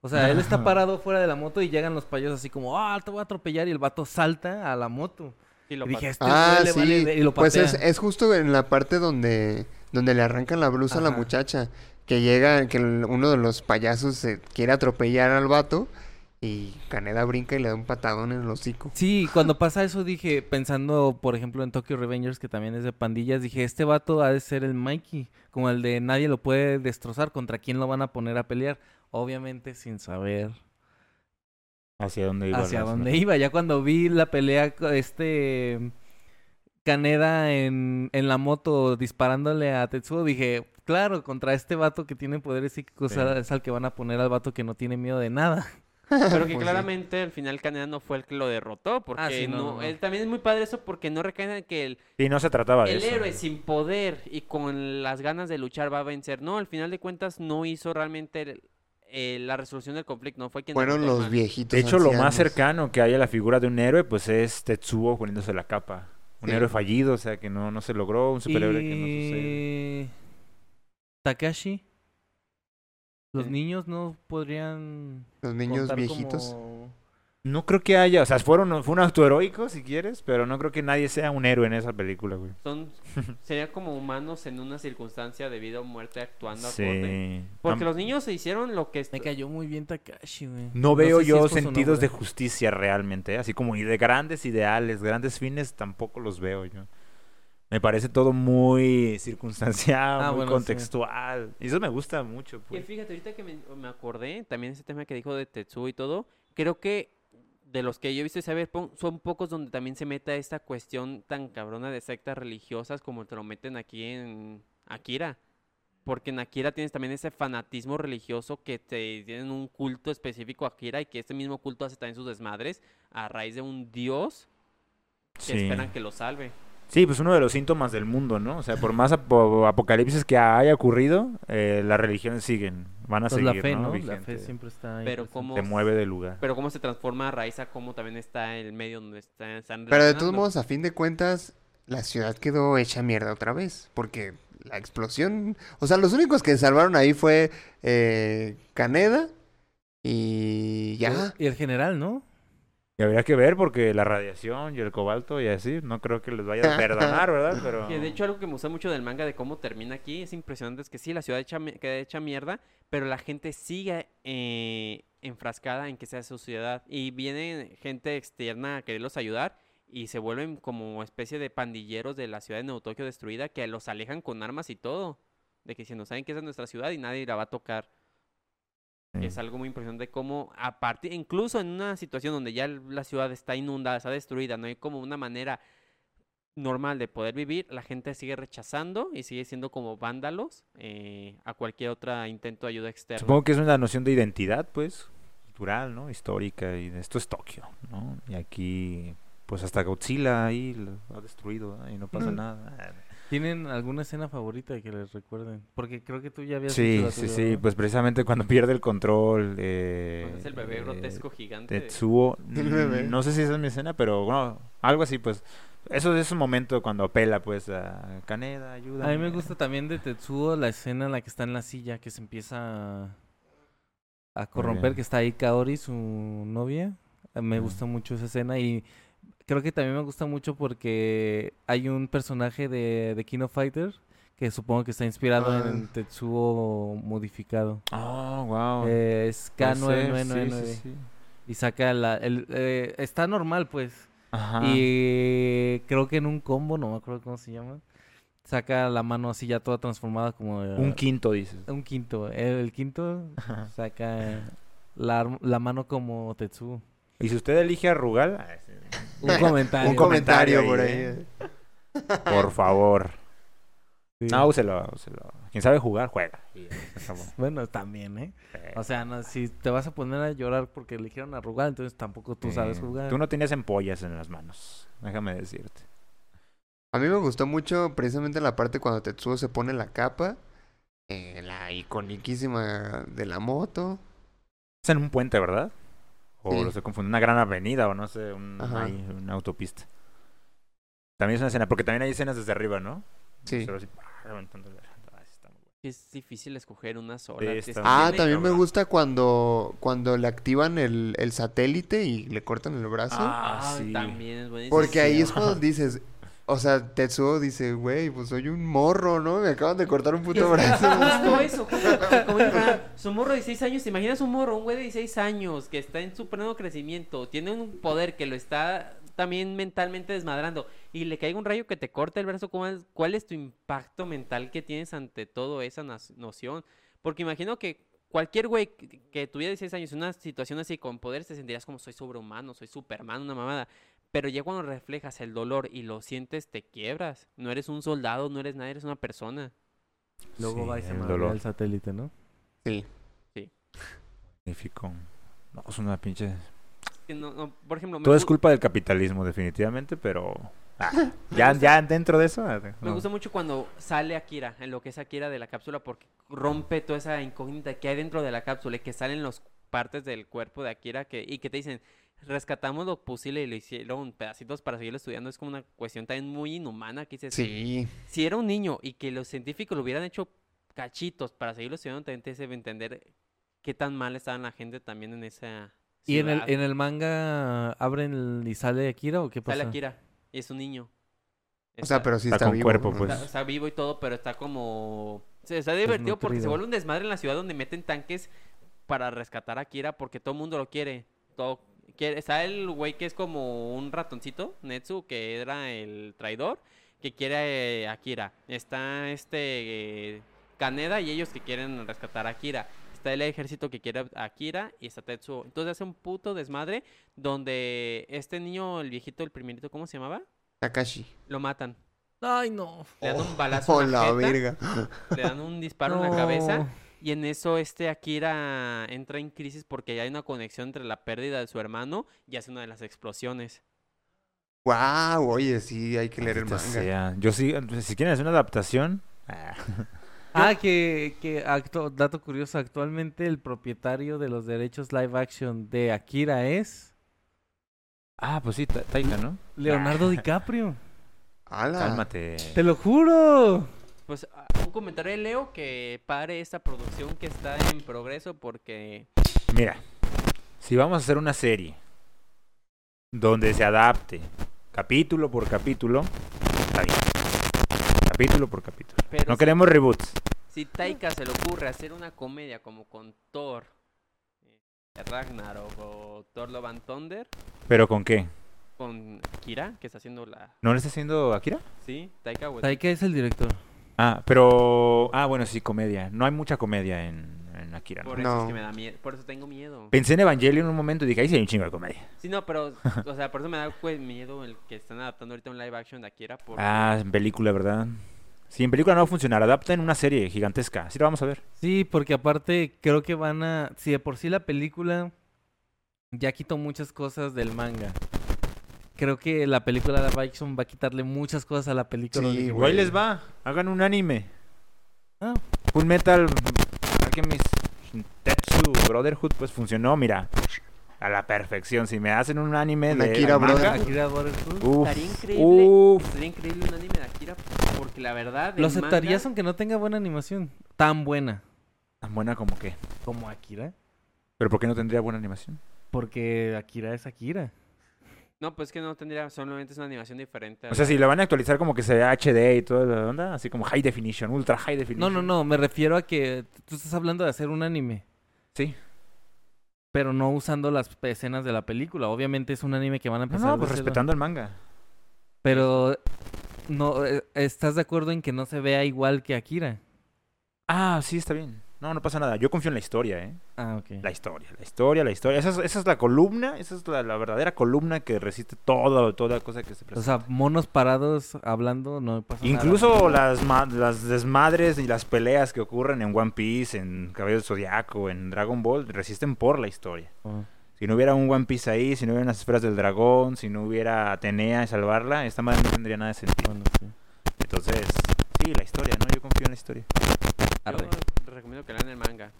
O sea, él está parado fuera de la moto y llegan los payasos así como, ah, te voy a atropellar y el vato salta a la moto. Lo Y dije, pat- este Ah, sí. vale de- y lo pues es, es justo en la parte donde, donde le arrancan la blusa a la muchacha. Que llega, que el- uno de los payasos se quiere atropellar al vato. Y Kaneda brinca y le da un patadón en el hocico. Sí, cuando pasa eso dije, pensando, por ejemplo, en Tokyo Revengers, que también es de pandillas, dije, este vato ha de ser el Mikey, como el de nadie lo puede destrozar, ¿contra quién lo van a poner a pelear? Obviamente sin saber Hacia dónde iba. hacia dónde iba. Ya cuando vi la pelea, este Caneda en, en la moto disparándole a Tetsuo, dije, claro, contra este vato que tiene poderes psíquicos Sí. es al que van a poner al vato que no tiene miedo de nada. Pero que Pues sí. claramente al final Caneda no fue el que lo derrotó, porque Ah, sí, no, no, no, no. él también es muy padre eso porque no recae en que el, Y no se trataba de el eso. héroe sin poder y con las ganas de luchar va a vencer. No, al final de cuentas no hizo realmente el- eh, la resolución del conflicto, no fue quien Fueron los viejitos. De hecho, lo más cercano que hay a la figura de un héroe, pues es Tetsuo poniéndose la capa. Un Sí. héroe fallido, o sea, que no, no se logró, un superhéroe que no sucede. Takashi. Los Eh. niños no podrían Los niños viejitos. como No creo que haya, o sea, fueron, fue un acto heroico, si quieres, pero no creo que nadie sea un héroe en esa película, güey. Son, sería como humanos en una circunstancia de vida o muerte actuando acorde. Sí. Porque Am- los niños se hicieron lo que... Me cayó muy bien Takashi, güey. No veo si yo sentidos de justicia realmente, ¿eh? así como y de grandes ideales, grandes fines, tampoco los veo yo. Me parece todo muy circunstancial, Ah, muy bueno, sí. contextual. Y eso me gusta mucho, pues. fíjate, ahorita que me, me acordé, también ese tema que dijo de Tetsuo y todo, creo que de los que yo he visto de Cyberpunk, son pocos donde también se meta esta cuestión tan cabrona de sectas religiosas como te lo meten aquí en Akira. Porque en Akira tienes también ese fanatismo religioso que te tienen un culto específico a Akira y que este mismo culto hace también sus desmadres a raíz de un dios que Sí. esperan que lo salve. Sí, pues uno de los síntomas del mundo, ¿no? O sea, por más apo- apocalipsis que haya ocurrido, eh, las religiones siguen, van a Pues seguir, la fe, ¿no? ¿no? La fe siempre está ahí. Pero como Se mueve del lugar. pero cómo se transforma a raíz a cómo también está el medio donde está, están Pero de todos modos, a fin de cuentas, la ciudad quedó hecha mierda otra vez. Porque la explosión. O sea, los únicos que salvaron ahí fue eh, Caneda y ya. Y el general, ¿no? Y habría que ver porque la radiación y el cobalto y así, no creo que les vaya a perdonar, ¿verdad? Pero... Que de hecho algo que me gusta mucho del manga de cómo termina aquí es impresionante es que sí, la ciudad hecha, queda hecha mierda, pero la gente sigue eh, enfrascada en que sea su ciudad y viene gente externa a quererlos ayudar y se vuelven como especie de pandilleros de la ciudad de Neotokio destruida que los alejan con armas y todo, de que si no saben que esa es nuestra ciudad y nadie la va a tocar. Sí. que Es algo muy impresionante como a partir, incluso en una situación donde ya la ciudad está inundada, está destruida, no hay como una manera normal de poder vivir, la gente sigue rechazando y sigue siendo como vándalos eh, a cualquier otro intento de ayuda externa. Supongo que es una noción de identidad, pues, cultural, ¿no? Histórica, y esto es Tokio, ¿no? Y aquí, pues hasta Godzilla ahí lo ha destruido y no pasa Mm. nada. ¿Tienen alguna escena favorita que les recuerden? Porque creo que tú ya habías Sí, sí, sí, ¿no? pues precisamente cuando pierde el control. Eh, Pues es el bebé eh, grotesco gigante. Tetsuo, no sé si esa es mi escena, pero bueno, algo así, pues. Eso es un momento cuando apela, pues, a Kaneda, ayuda. A mí me gusta también de Tetsuo la escena en la que está en la silla, que se empieza a, a corromper, que está ahí Kaori, su novia. Me gusta mucho esa escena y creo que también me gusta mucho porque hay un personaje de, de King of Fighter que supongo que está inspirado Ah. en Tetsuo modificado. Oh, wow. Eh, es K9999 y saca la... El, eh, está normal, pues. Ajá. Y creo que en un combo, no me acuerdo cómo se llama, saca la mano así ya toda transformada como... de- Un quinto, dices. un quinto. El, quinto saca la, la mano como Tetsuo. Y si usted elige a Rugal, Un comentario. Un comentario por ahí. por favor. Sí. No, úselo, úselo. Quien sabe jugar, juega. Bueno, también, ¿eh? O sea, no, si te vas a poner a llorar porque eligieron a Rugal, entonces tampoco tú sabes jugar. Tú no tenías empollas en las manos, déjame decirte. A mí me gustó mucho precisamente la parte cuando Tetsuo se pone la capa. eh, la iconiquísima de la moto. Es en un puente, ¿verdad? O Sí. lo se confunde, una gran avenida o no sé, un- una autopista. También es una escena, porque también hay escenas desde arriba, ¿no? Sí. Así, ah. Ah. Es difícil escoger una sola. Sí, Ah, también me gusta cuando, cuando le activan el, el satélite y le cortan el brazo. Ah, Ah, sí. también es buenísimo. Porque ahí es cuando dices, o sea, Tetsuo dice, güey, pues soy un morro, ¿no? Me acaban de cortar un puto brazo. Justo eso, como dijo Fran, su morro de 16 años, ¿te imaginas un morro, un güey de 16 años que está en su pleno crecimiento, tiene un poder que lo está también mentalmente desmadrando y le caiga un rayo que te corta el brazo, ¿cuál es, cuál es tu impacto mental que tienes ante todo esa noción? Porque imagino que cualquier güey que, que tuviera 16 años en una situación así con poder, te sentirías como soy sobrehumano, soy superman, una mamada. Pero ya cuando reflejas el dolor y lo sientes, te quiebras. No eres un soldado, no eres nadie, eres una persona. Luego Sí, va y se el el satélite, ¿no? Sí. Magnífico. No, es una pinche... No- no, por ejemplo, me, Todo es culpa del capitalismo, definitivamente, pero... ah, ya, ya dentro de eso... ah, me gusta mucho cuando sale Akira, en lo que es Akira de la cápsula, porque rompe toda esa incógnita que hay dentro de la cápsula y que salen las partes del cuerpo de Akira que, y que te dicen, rescatamos lo posible y lo hicieron pedacitos para seguirlo estudiando. Es como una cuestión también muy inhumana que dices, Sí. si era un niño y que los científicos lo hubieran hecho cachitos para seguirlo estudiando, también te debe entender qué tan mal estaba la gente también en esa ¿Y en el, en el manga abren el- y sale Akira o qué pasa? Sale Akira y es un niño. O sea, pero sí Está está, con vivo. cuerpo, pues. Está, está vivo y todo, pero está como... Se está divertido porque se vuelve un desmadre en la ciudad donde meten tanques para rescatar a Akira porque todo el mundo lo quiere. Todo quiere. Está el güey que es como un ratoncito, Netsu, que era el traidor, que quiere a Akira. Está este eh, Kaneda y ellos que quieren rescatar a Akira. Está el ejército que quiere a Akira y está Tetsuo. Entonces hace un puto desmadre donde este niño, el viejito, el primerito, ¿cómo se llamaba? Takashi. Lo matan. Ay, no. Le dan un balazo Oh, en la, la jeta, verga. le dan un disparo en la cabeza. Y en eso este Akira entra en crisis porque hay una conexión entre la pérdida de su hermano y hace una de las explosiones. Wow, oye, sí, hay que leer el manga. sea. Yo sí, si quieren hacer una adaptación. ah, Ah, que, dato curioso, actualmente el propietario de los derechos live action de Akira es Ah, pues sí, Ta- Taika, ¿no? Leonardo DiCaprio. Ala. Cálmate. Te lo juro. Pues ah, comentario de Leo que pare esta producción que está en progreso porque Mira, si vamos a hacer una serie donde se adapte capítulo por capítulo, está bien. Capítulo por capítulo. Pero no si- queremos reboots. si Taika se le ocurre hacer una comedia como con Thor, eh, Ragnarok o Thor Love and Thunder ¿Pero con qué? con Kira que está haciendo la ¿No le está haciendo Akira? sí, Taika. Taika es el director. Ah, pero. Ah, bueno, sí, comedia. No hay mucha comedia en, en Akira. ¿no? Por eso es que me da miedo, por eso tengo miedo. Pensé en Evangelion en un momento y dije, ahí sí hay un chingo de comedia. Sí, no, pero, o sea, por eso me da pues, miedo el que están adaptando ahorita un live action de Akira. Porque... Ah, en película, ¿verdad? Si en película no va a funcionar, adapten una serie gigantesca. Sí, la vamos a ver. Sí, porque aparte creo que van a... Si de por sí la película ya quitó muchas cosas del manga. Creo que la película de action va a quitarle muchas cosas a la película. Sí, güey. Igual les va. Hagan un anime. Ah. Full Metal Alchemist Tetsu Brotherhood, pues funcionó, mira. A la perfección. Si me hacen un anime de Akira Brotherhood. Akira Brotherhood. uf, Estaría increíble, uf. estaría increíble un anime de Akira porque la verdad... Lo aceptarías manga- aunque no tenga buena animación. Tan buena Tan buena como que. como Akira. Pero ¿por qué no tendría buena animación? Porque Akira es Akira. No, pues que no tendría, solamente es una animación diferente. O sea, la- si lo van a actualizar como que sea HD y toda la onda, así como high definition, ultra high No, definition. no, no. Me refiero a que tú estás hablando de hacer un anime. Sí. Pero no usando las escenas de la película. Obviamente es un anime que van a No, empezar no, pues de cero. respetando el manga. Pero no eh, estás de acuerdo en que no se vea igual que Akira. Ah, sí, está bien. No, no pasa nada. Yo confío en la historia, ¿eh? Ah, ok. La historia, la historia, la historia. Esa es, esa es la columna, esa es la, la verdadera columna que resiste todo, toda cosa que se O presenta. sea, monos parados hablando no pasa nada. Incluso las, las desmadres y las peleas que ocurren en One Piece, en Cabello del Zodiaco, en Dragon Ball, resisten por la historia. Oh. Si no hubiera un One Piece ahí, si no hubiera las esferas del dragón, si no hubiera Atenea y salvarla, esta madre no tendría nada de sentido. Bueno, sí. Entonces, sí, la historia, ¿no? Yo confío en la historia. Arre. Yo recomiendo que lean el manga.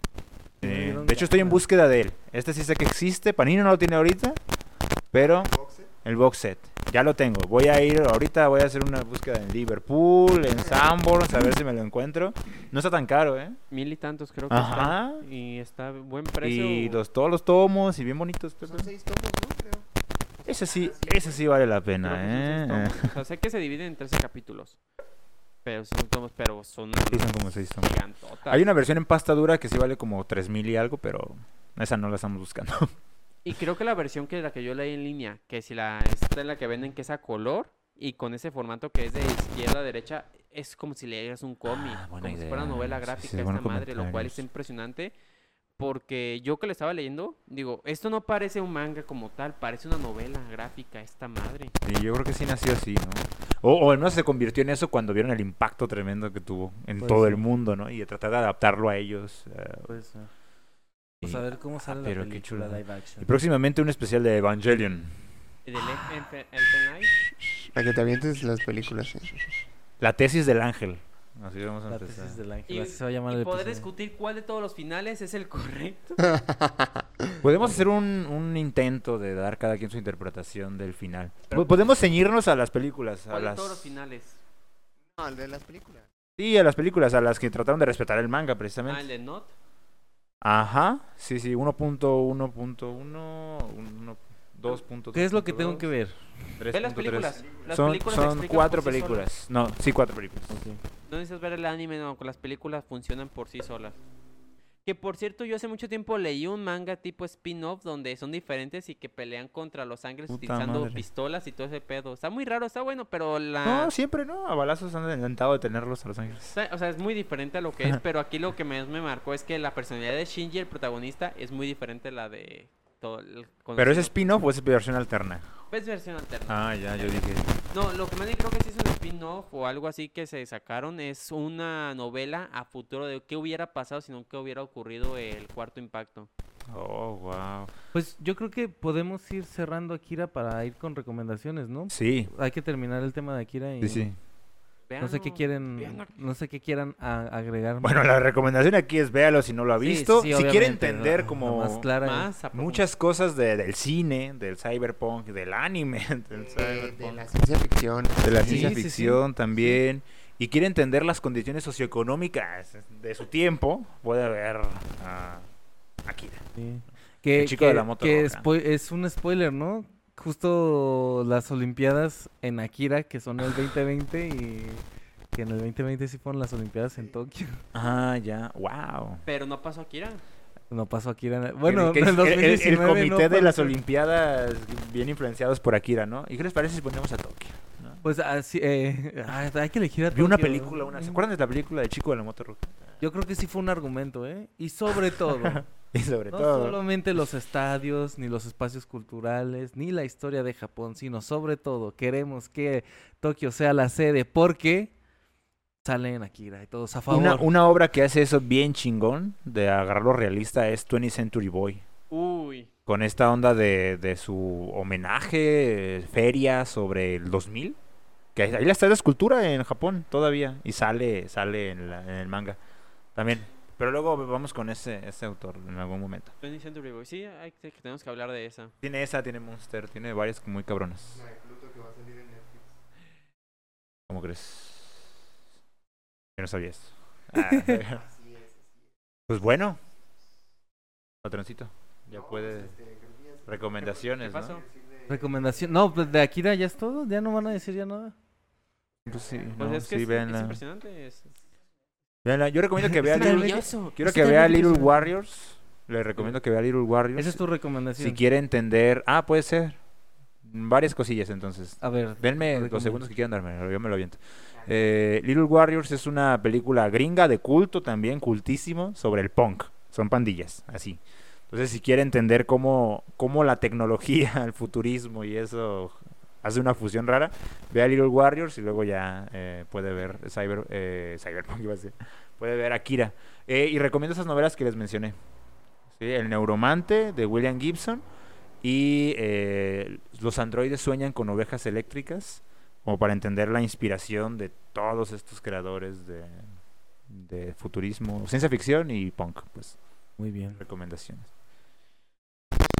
Eh, de hecho, estoy en búsqueda de él. Este sí sé que existe. Panino no lo tiene ahorita, pero el box set. Ya lo tengo. Voy a ir, ahorita voy a hacer una búsqueda en Liverpool, en Sanborns, a ver si me lo encuentro. No está tan caro, ¿eh? Mil y tantos creo que Ajá. está. Y está a buen precio. Y los, todos los tomos y bien bonitos. Son seis tomos, ¿no? Creo. Ese sí, ese sí vale la pena, ¿eh? O sea, sé que se dividen en 13 capítulos. Pero son tomos, pero son, Sí, son como seis. Hay una versión en pasta dura que sí vale como 3000 y algo, pero esa no la estamos buscando. Y creo que la versión que la que yo leí en línea, que si la esta es la que venden que es a color y con ese formato que es de izquierda a derecha, es como si leyeras un cómic, Ah, como si fuera novela Sí, sí, gráfica buenos esta madre, lo cual está impresionante. Porque yo que le estaba leyendo, digo, esto no parece un manga como tal, parece una novela gráfica esta madre. Y yo creo que sí nació así, ¿no? O, o al menos se convirtió en eso cuando vieron el impacto tremendo que tuvo en Puede todo el mundo, ¿no? Y de tratar de adaptarlo a ellos. eh, Puede ser. y, Pues a ver cómo ah, sale pero la qué película chulo. live action. y próximamente un especial de Evangelion. ¿Y de Le- Elfen- Elfen Light? Para que te avientes las películas. ¿eh? La tesis del ángel. Así vamos a La empezar. tesis del ángel. Y, así se va a llamar y el poder episodio. discutir cuál de todos los finales es el correcto. Podemos hacer un, un intento de dar cada quien su interpretación del final. Po- Podemos ceñirnos a las películas, a ¿Cuál de las... todos los finales? No, el de las películas. Sí, a las películas, a las que trataron de respetar el manga, Ah, precisamente. el de Not. Ajá, sí, sí, 1.1.1, 1, 2.2. ¿Qué es lo que tengo que ver? Ve las películas. Las Son, películas son explican cuatro por sí películas. No, sí, cuatro películas. No necesitas ver el anime, no, con las películas funcionan por sí solas. Que por cierto, yo hace mucho tiempo leí un manga tipo spin-off donde son diferentes y que pelean contra los ángeles Puta utilizando madre. pistolas y todo ese pedo. Está muy raro, está bueno, pero la... No, siempre no. A balazos han intentado detenerlos a los ángeles. O sea, es muy diferente a lo que es, pero aquí lo que más me marcó es que la personalidad de Shinji, el protagonista, es muy diferente a la de todo el ¿Pero es spin-off o es versión alterna? Es versión alterna. Ah, ya, yo dije. No, lo que más creo que sí es un spin-off o algo así que se sacaron es una novela a futuro de qué hubiera pasado si no que hubiera ocurrido el cuarto impacto. Oh, wow. Pues yo creo que podemos ir cerrando Akira para ir con recomendaciones, ¿no? Sí, Hay que terminar el tema de Akira y sí, sí. No sé qué quieren, véanlo. no sé qué quieran a- agregar. Bueno, la recomendación aquí es véalo si no lo ha visto. sí, si quiere entender como más clara. Más muchas cosas de- del cine, del cyberpunk, del anime, del De, cyberpunk, de la ciencia ficción. de la Sí, ciencia sí, sí. ficción también. Y quiere entender las condiciones socioeconómicas de su tiempo, puede ver a Akira. Sí. Que, El chico de que- la moto que es un spoiler, ¿no? Justo las Olimpiadas en Akira, que son el 2020 y que en el 2020 sí fueron las Olimpiadas en Tokio. Ah, ya, wow. Pero no pasó Akira. No pasó Akira. en el- Bueno, el, el el- el- el 2019 comité no de las. Olimpiadas bien influenciados por Akira, ¿no? ¿Y qué les parece si ponemos a Tokio? ¿no? Pues así, eh, ay, hay que elegir a Vi una Tokio. película, una, ¿se acuerdan de la película del chico de la moto roja? Yo creo que sí fue un argumento, ¿eh? Y sobre todo, Y sobre no todo, solamente los estadios, ni los espacios culturales, ni la historia de Japón, sino sobre todo queremos que Tokio sea la sede porque salen Akira y todos a favor. una, una obra que hace eso bien chingón, de agarrarlo realista, es 20th Century Boy. Uy. Con esta onda de, de su homenaje, feria sobre el 2000. Que ahí ahí está la escultura en Japón todavía. Y sale, sale en, la- en el manga también. Pero luego vamos con ese, ese autor en algún momento. 20th Century Boy. Sí, hay que, tenemos que hablar de esa. Tiene esa, tiene Monster, tiene varias muy cabronas. ¿Cómo crees? Yo no sabía eso. Ah, pues bueno. Patroncito. Ya puede. Recomendaciones, ¿Qué pasó? ¿no? Recomendación. No, pues de Akira ya es todo, ya no van a decir ya nada. Pues sí, Pues no, es que sí, es, es impresionante. es- Yo recomiendo que vea Little. Quiero que vea. Little Warriors. Le recomiendo que vea Little Warriors. Esa es tu recomendación. Si quiere entender. Ah, puede ser. Varias cosillas entonces. A ver, Denme los segundos que quieran darme, yo me lo aviento. Eh, Little Warriors es una película gringa de culto también, cultísimo, sobre el punk. Son pandillas, así. Entonces, si quiere entender cómo, cómo la tecnología, el futurismo y eso hace una fusión rara, vea Little Warriors y luego ya eh, puede ver Cyber, eh, Cyberpunk, iba a decir. Puede ver Akira. Eh, y recomiendo esas novelas que les mencioné. ¿sí? El Neuromante de William Gibson y eh, Los androides sueñan con ovejas eléctricas, como para entender la inspiración de todos estos creadores de, de futurismo, ciencia ficción y punk, pues, muy bien. recomendaciones.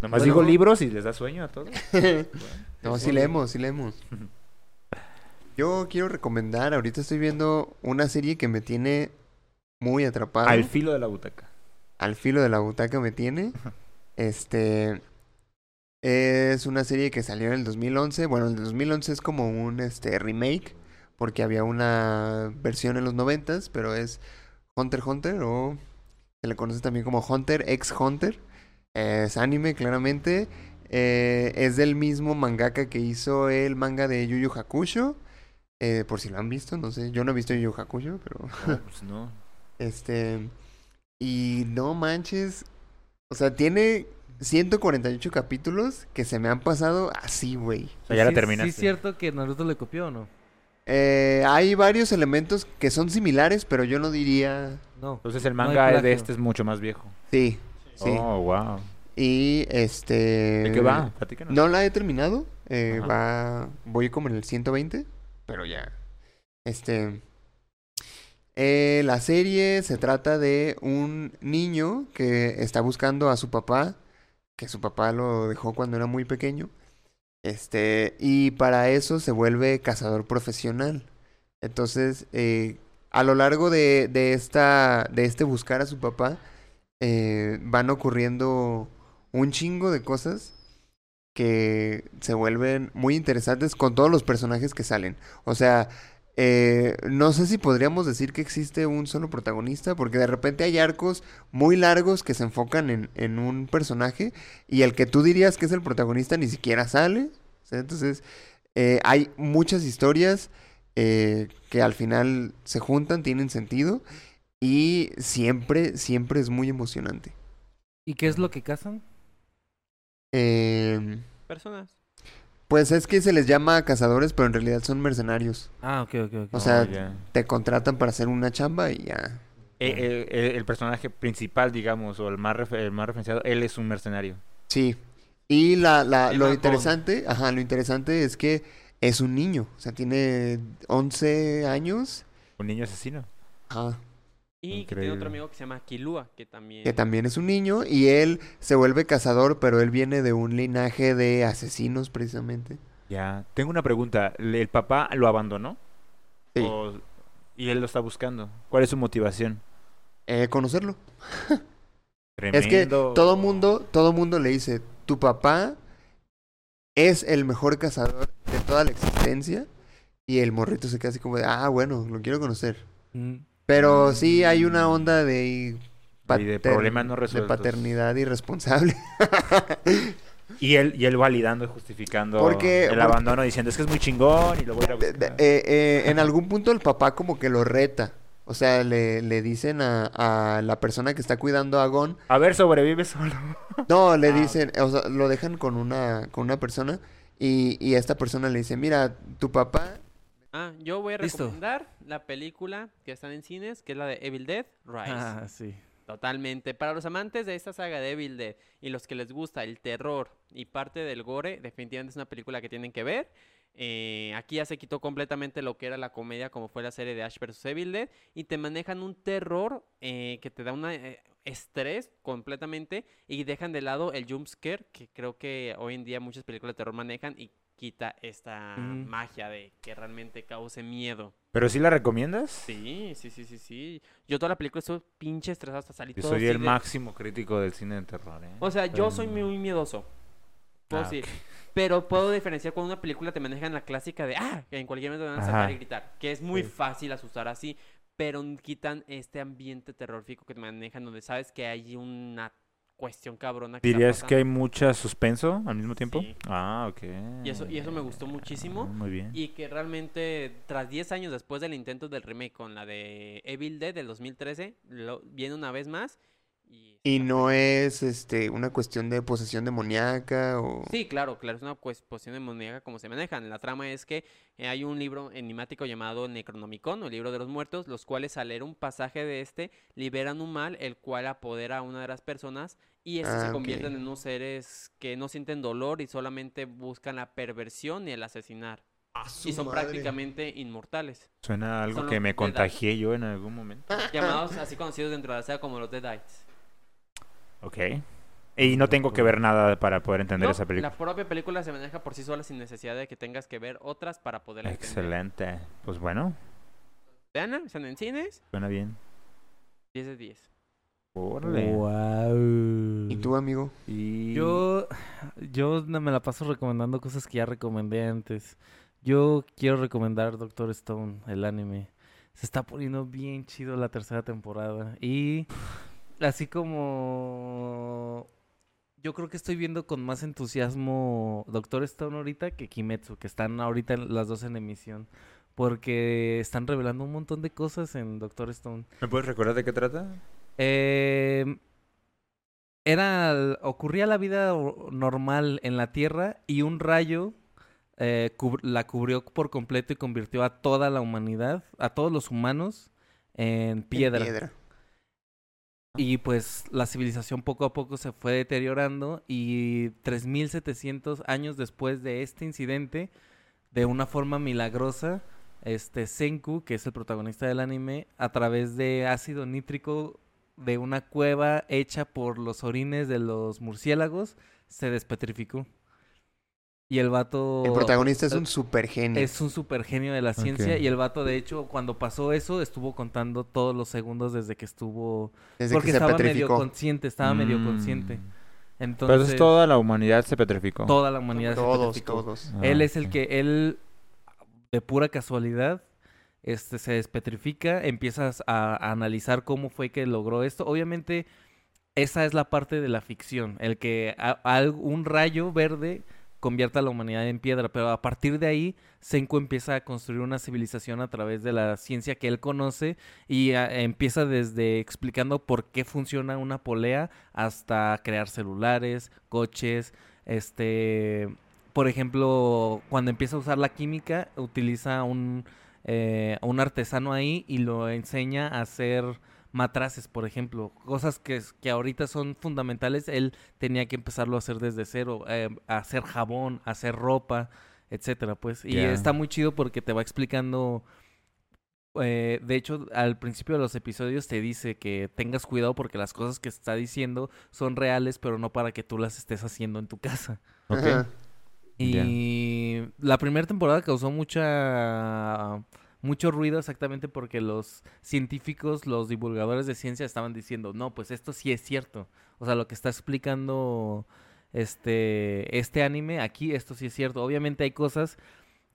Nomás Bueno. digo libros y les da sueño a todos. No, sí leemos, sí leemos. Yo quiero recomendar, ahorita estoy viendo una serie que me tiene muy atrapado. Al filo de la butaca. Al filo de la butaca me tiene. Este es una serie que salió en el 2011. Bueno, el 2011 es como un este remake porque había una versión en los 90 pero es Hunter x Hunter o se le conoce también como Hunter x Hunter. Es anime claramente. Eh, es del mismo mangaka que hizo el manga de Yu Yu Hakusho. Eh, por si lo han visto, no sé. Yo no he visto Yu Yu Hakusho, pero No, pues no. este. Y no manches. O sea, tiene 148 capítulos que se me han pasado así, güey. O sea, ya la Sí- terminaste. Sí es cierto que Naruto le copió o no? Eh, hay varios elementos que son similares, pero yo no diría. No. Entonces el manga de este es mucho más viejo. Sí, sí. Oh, wow. Y este. ¿De qué va? Platícanos. No la he terminado. eh, va. Voy como en el 120. Pero ya. Este. eh, la serie se trata de un niño que está buscando a su papá. Que su papá lo dejó cuando era muy pequeño. Este. Y para eso se vuelve cazador profesional. Entonces. eh, a lo largo de, de esta. de este buscar a su papá. Eh, van ocurriendo un chingo de cosas que se vuelven muy interesantes con todos los personajes que salen. O sea, eh, no sé si podríamos decir que existe un solo protagonista, porque de repente hay arcos muy largos que se enfocan en, en un personaje y el que tú dirías que es el protagonista ni siquiera sale. Entonces, eh, hay muchas historias eh, que al final se juntan, tienen sentido y siempre, siempre es muy emocionante. ¿Y qué es lo que cazan? Em, Personas. pues es que se les llama cazadores, pero en realidad son mercenarios. Ah, ok, ok, ok. O sea, Oh. Te contratan para hacer una chamba y ya. Eh, eh, eh, el personaje principal, digamos, o el más, el más referenciado, él es un mercenario. Sí. Y la, la, lo interesante, ajá, lo interesante es que es un niño. O sea, tiene 11 años. Un niño asesino. Ajá. Y que tiene otro amigo que se llama Kilua, que también... Que también es un niño. Y él se vuelve cazador, pero él viene de un linaje de asesinos, precisamente. Ya. Tengo una pregunta. ¿Le- ¿El papá lo abandonó? Sí. O- y él lo está buscando. ¿Cuál es su motivación? Eh, conocerlo. Es que todo mundo, todo mundo le dice, tu papá es el mejor cazador de toda la existencia. Y el morrito se queda así como de, ah, bueno, lo quiero conocer. Mm, Pero sí hay una onda de... De problemas no De resueltos. paternidad irresponsable. Y él, y él validando y justificando Porque- el porque- abandono diciendo es que es muy chingón y lo voy a ir a De- de- buscar". eh, eh, en algún punto el papá como que lo reta. O sea, le, le dicen a, a la persona que está cuidando a Gon. A ver, sobrevive solo. No, le Ah, dicen, o sea, lo dejan con una, con una persona. Y, y esta persona le dice, mira, tu papá... Ah, yo voy a Listo. recomendar la película que está en cines, que es la de Evil Dead Rise. Ah, sí. Totalmente. Para los amantes de esta saga de Evil Dead y los que les gusta el terror y parte del gore, definitivamente es una película que tienen que ver. Eh, aquí ya se quitó completamente lo que era la comedia, como fue la serie de Ash vs. Evil Dead, y te manejan un terror eh, que te da un estrés completamente y dejan de lado el jump scare, que creo que hoy en día muchas películas de terror manejan y quita esta magia de que realmente cause miedo. ¿Pero sí la recomiendas? Sí, sí, sí, sí, sí. Yo toda la película estoy pinche estresado hasta salir Yo todo soy el de- máximo crítico del cine de terror, ¿eh? O sea, yo soy Pero- muy miedoso. Puedo Ah, decir. Pero puedo diferenciar cuando una película te maneja en la clásica de, ah, que en cualquier momento van a Ajá. y gritar. Que es muy Sí. fácil asustar así. Pero quitan este ambiente terrorífico que te manejan donde sabes que hay una cuestión cabrona que ¿Dirías que hay mucha suspenso al mismo tiempo? Sí. Ah, ok. Y eso- y eso me gustó muchísimo. Ah, Muy bien. Y que realmente, tras 10 años después del intento del remake con la de Evil Dead del 2013, lo, viene una vez más. Y, Y no es este una cuestión de posesión demoníaca o... Sí, claro, claro, es una pues, posición demoníaca como se manejan. La trama es que eh, hay un libro enigmático llamado Necronomicon, o el libro de los muertos, los cuales al leer un pasaje de este liberan un mal, el cual apodera a una de las personas y estos Ah, se ok. convierten en unos seres que no sienten dolor y solamente buscan la perversión y el asesinar. Y son prácticamente inmortales, Suena a algo Son que me contagié yo en algún momento. llamados así conocidos dentro de la saga como los Deadites. Ok. Y no tengo que ver nada para poder entender No, esa película. La propia película se maneja por sí sola sin necesidad de que tengas que ver otras para poder entender. Excelente. Pues bueno, Veanla, están en cines, suena bien. 10 de 10. Órale. Wow. ¿Y tú, amigo? Y... Yo, yo no me la paso recomendando cosas que ya recomendé antes. Yo quiero recomendar Doctor Stone, el anime. Se está poniendo bien chido la tercera temporada. Y así como yo creo que estoy viendo con más entusiasmo Doctor Stone ahorita que Kimetsu, que están ahorita las dos en emisión. Porque están revelando un montón de cosas en Doctor Stone. ¿Me puedes recordar de qué trata? Eh, era, ocurría la vida normal en la Tierra y un rayo eh, cub- la cubrió por completo y convirtió a toda la humanidad, a todos los humanos, en En piedra. Y pues la civilización poco a poco se fue deteriorando y 3700 años después de este incidente, de una forma milagrosa, este Senku, que es el protagonista del anime, a través de ácido nítrico de una cueva hecha por los orines de los murciélagos, se despetrificó. Y el vato... El protagonista es eh, un super genio. Es un super genio de la ciencia y el vato, de hecho, cuando pasó eso, estuvo contando todos los segundos desde que estuvo... Desde porque que se estaba medio consciente, estaba medio Mm. consciente. Pero Entonces, entonces toda la humanidad se petrificó. toda la humanidad se Todos, petrificó. todos. Ah, Él es el que, él, de pura casualidad, este, se despetrifica, empiezas a, a analizar cómo fue que logró esto. Obviamente, esa es la parte de la ficción, el que a- un rayo verde convierta a la humanidad en piedra, pero a partir de ahí, Senko empieza a construir una civilización a través de la ciencia que él conoce y a- empieza desde explicando por qué funciona una polea hasta crear celulares, coches, este, por ejemplo, cuando empieza a usar la química, utiliza un, eh, un artesano ahí y lo enseña a hacer matraces, por ejemplo, cosas que, que ahorita son fundamentales, él tenía que empezarlo a hacer desde cero, eh, a hacer jabón, a hacer ropa, etcétera, pues. Y está muy chido porque te va explicando eh, de hecho, al principio de los episodios te dice que tengas cuidado porque las cosas que está diciendo son reales, pero no para que tú las estés haciendo en tu casa. Ok. Ajá. Y la primera temporada causó mucha mucho ruido exactamente porque los científicos, los divulgadores de ciencia estaban diciendo, "No, pues esto sí es cierto." O sea, lo que está explicando este este anime aquí esto sí es cierto. Obviamente hay cosas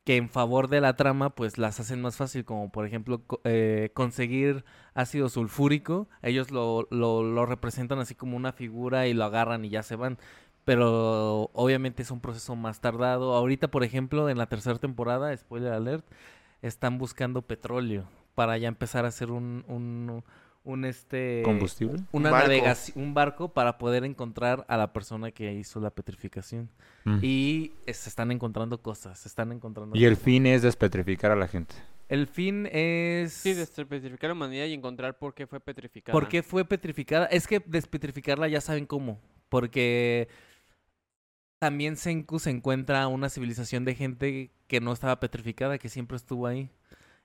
que en favor de la trama pues las hacen más fácil, como por ejemplo eh, conseguir ácido sulfúrico, ellos lo, lo, lo representan así como una figura y lo agarran y ya se van, pero obviamente es un proceso más tardado. Ahorita, por ejemplo, en la tercera temporada, spoiler alert, están buscando petróleo para ya empezar a hacer un, un, un este... ¿Combustible? Una Un barco. navegación, un barco para poder encontrar a la persona que hizo la petrificación. Mm. Y se están encontrando cosas, se están encontrando Y el fin es despetrificar a la gente. El fin es... Sí, despetrificar la humanidad y encontrar por qué fue petrificada. ¿Por qué fue petrificada? Es que despetrificarla ya saben cómo. Porque también Senku se encuentra una civilización de gente que no estaba petrificada, que siempre estuvo ahí.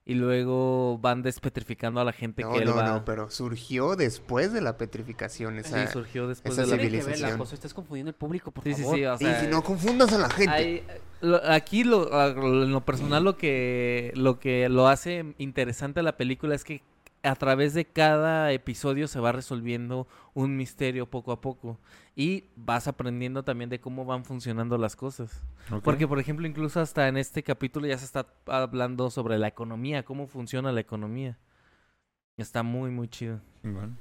Y luego van despetrificando a la gente No, que él no, va... no, pero surgió después de la petrificación. Sí, Esa... surgió después esa de la... Tiene que ver la civilización. cosa, estás confundiendo el público, por Sí, sí, favor. sí, o Y sea... si no confundas a la gente. Hay- lo- aquí lo, en lo personal lo que lo que lo hace interesante a la película es que a través de cada episodio se va resolviendo un misterio poco a poco y vas aprendiendo también de cómo van funcionando las cosas. Porque por ejemplo, incluso hasta en este capítulo ya se está hablando sobre la economía, cómo funciona la economía. Está muy muy chido. Bueno.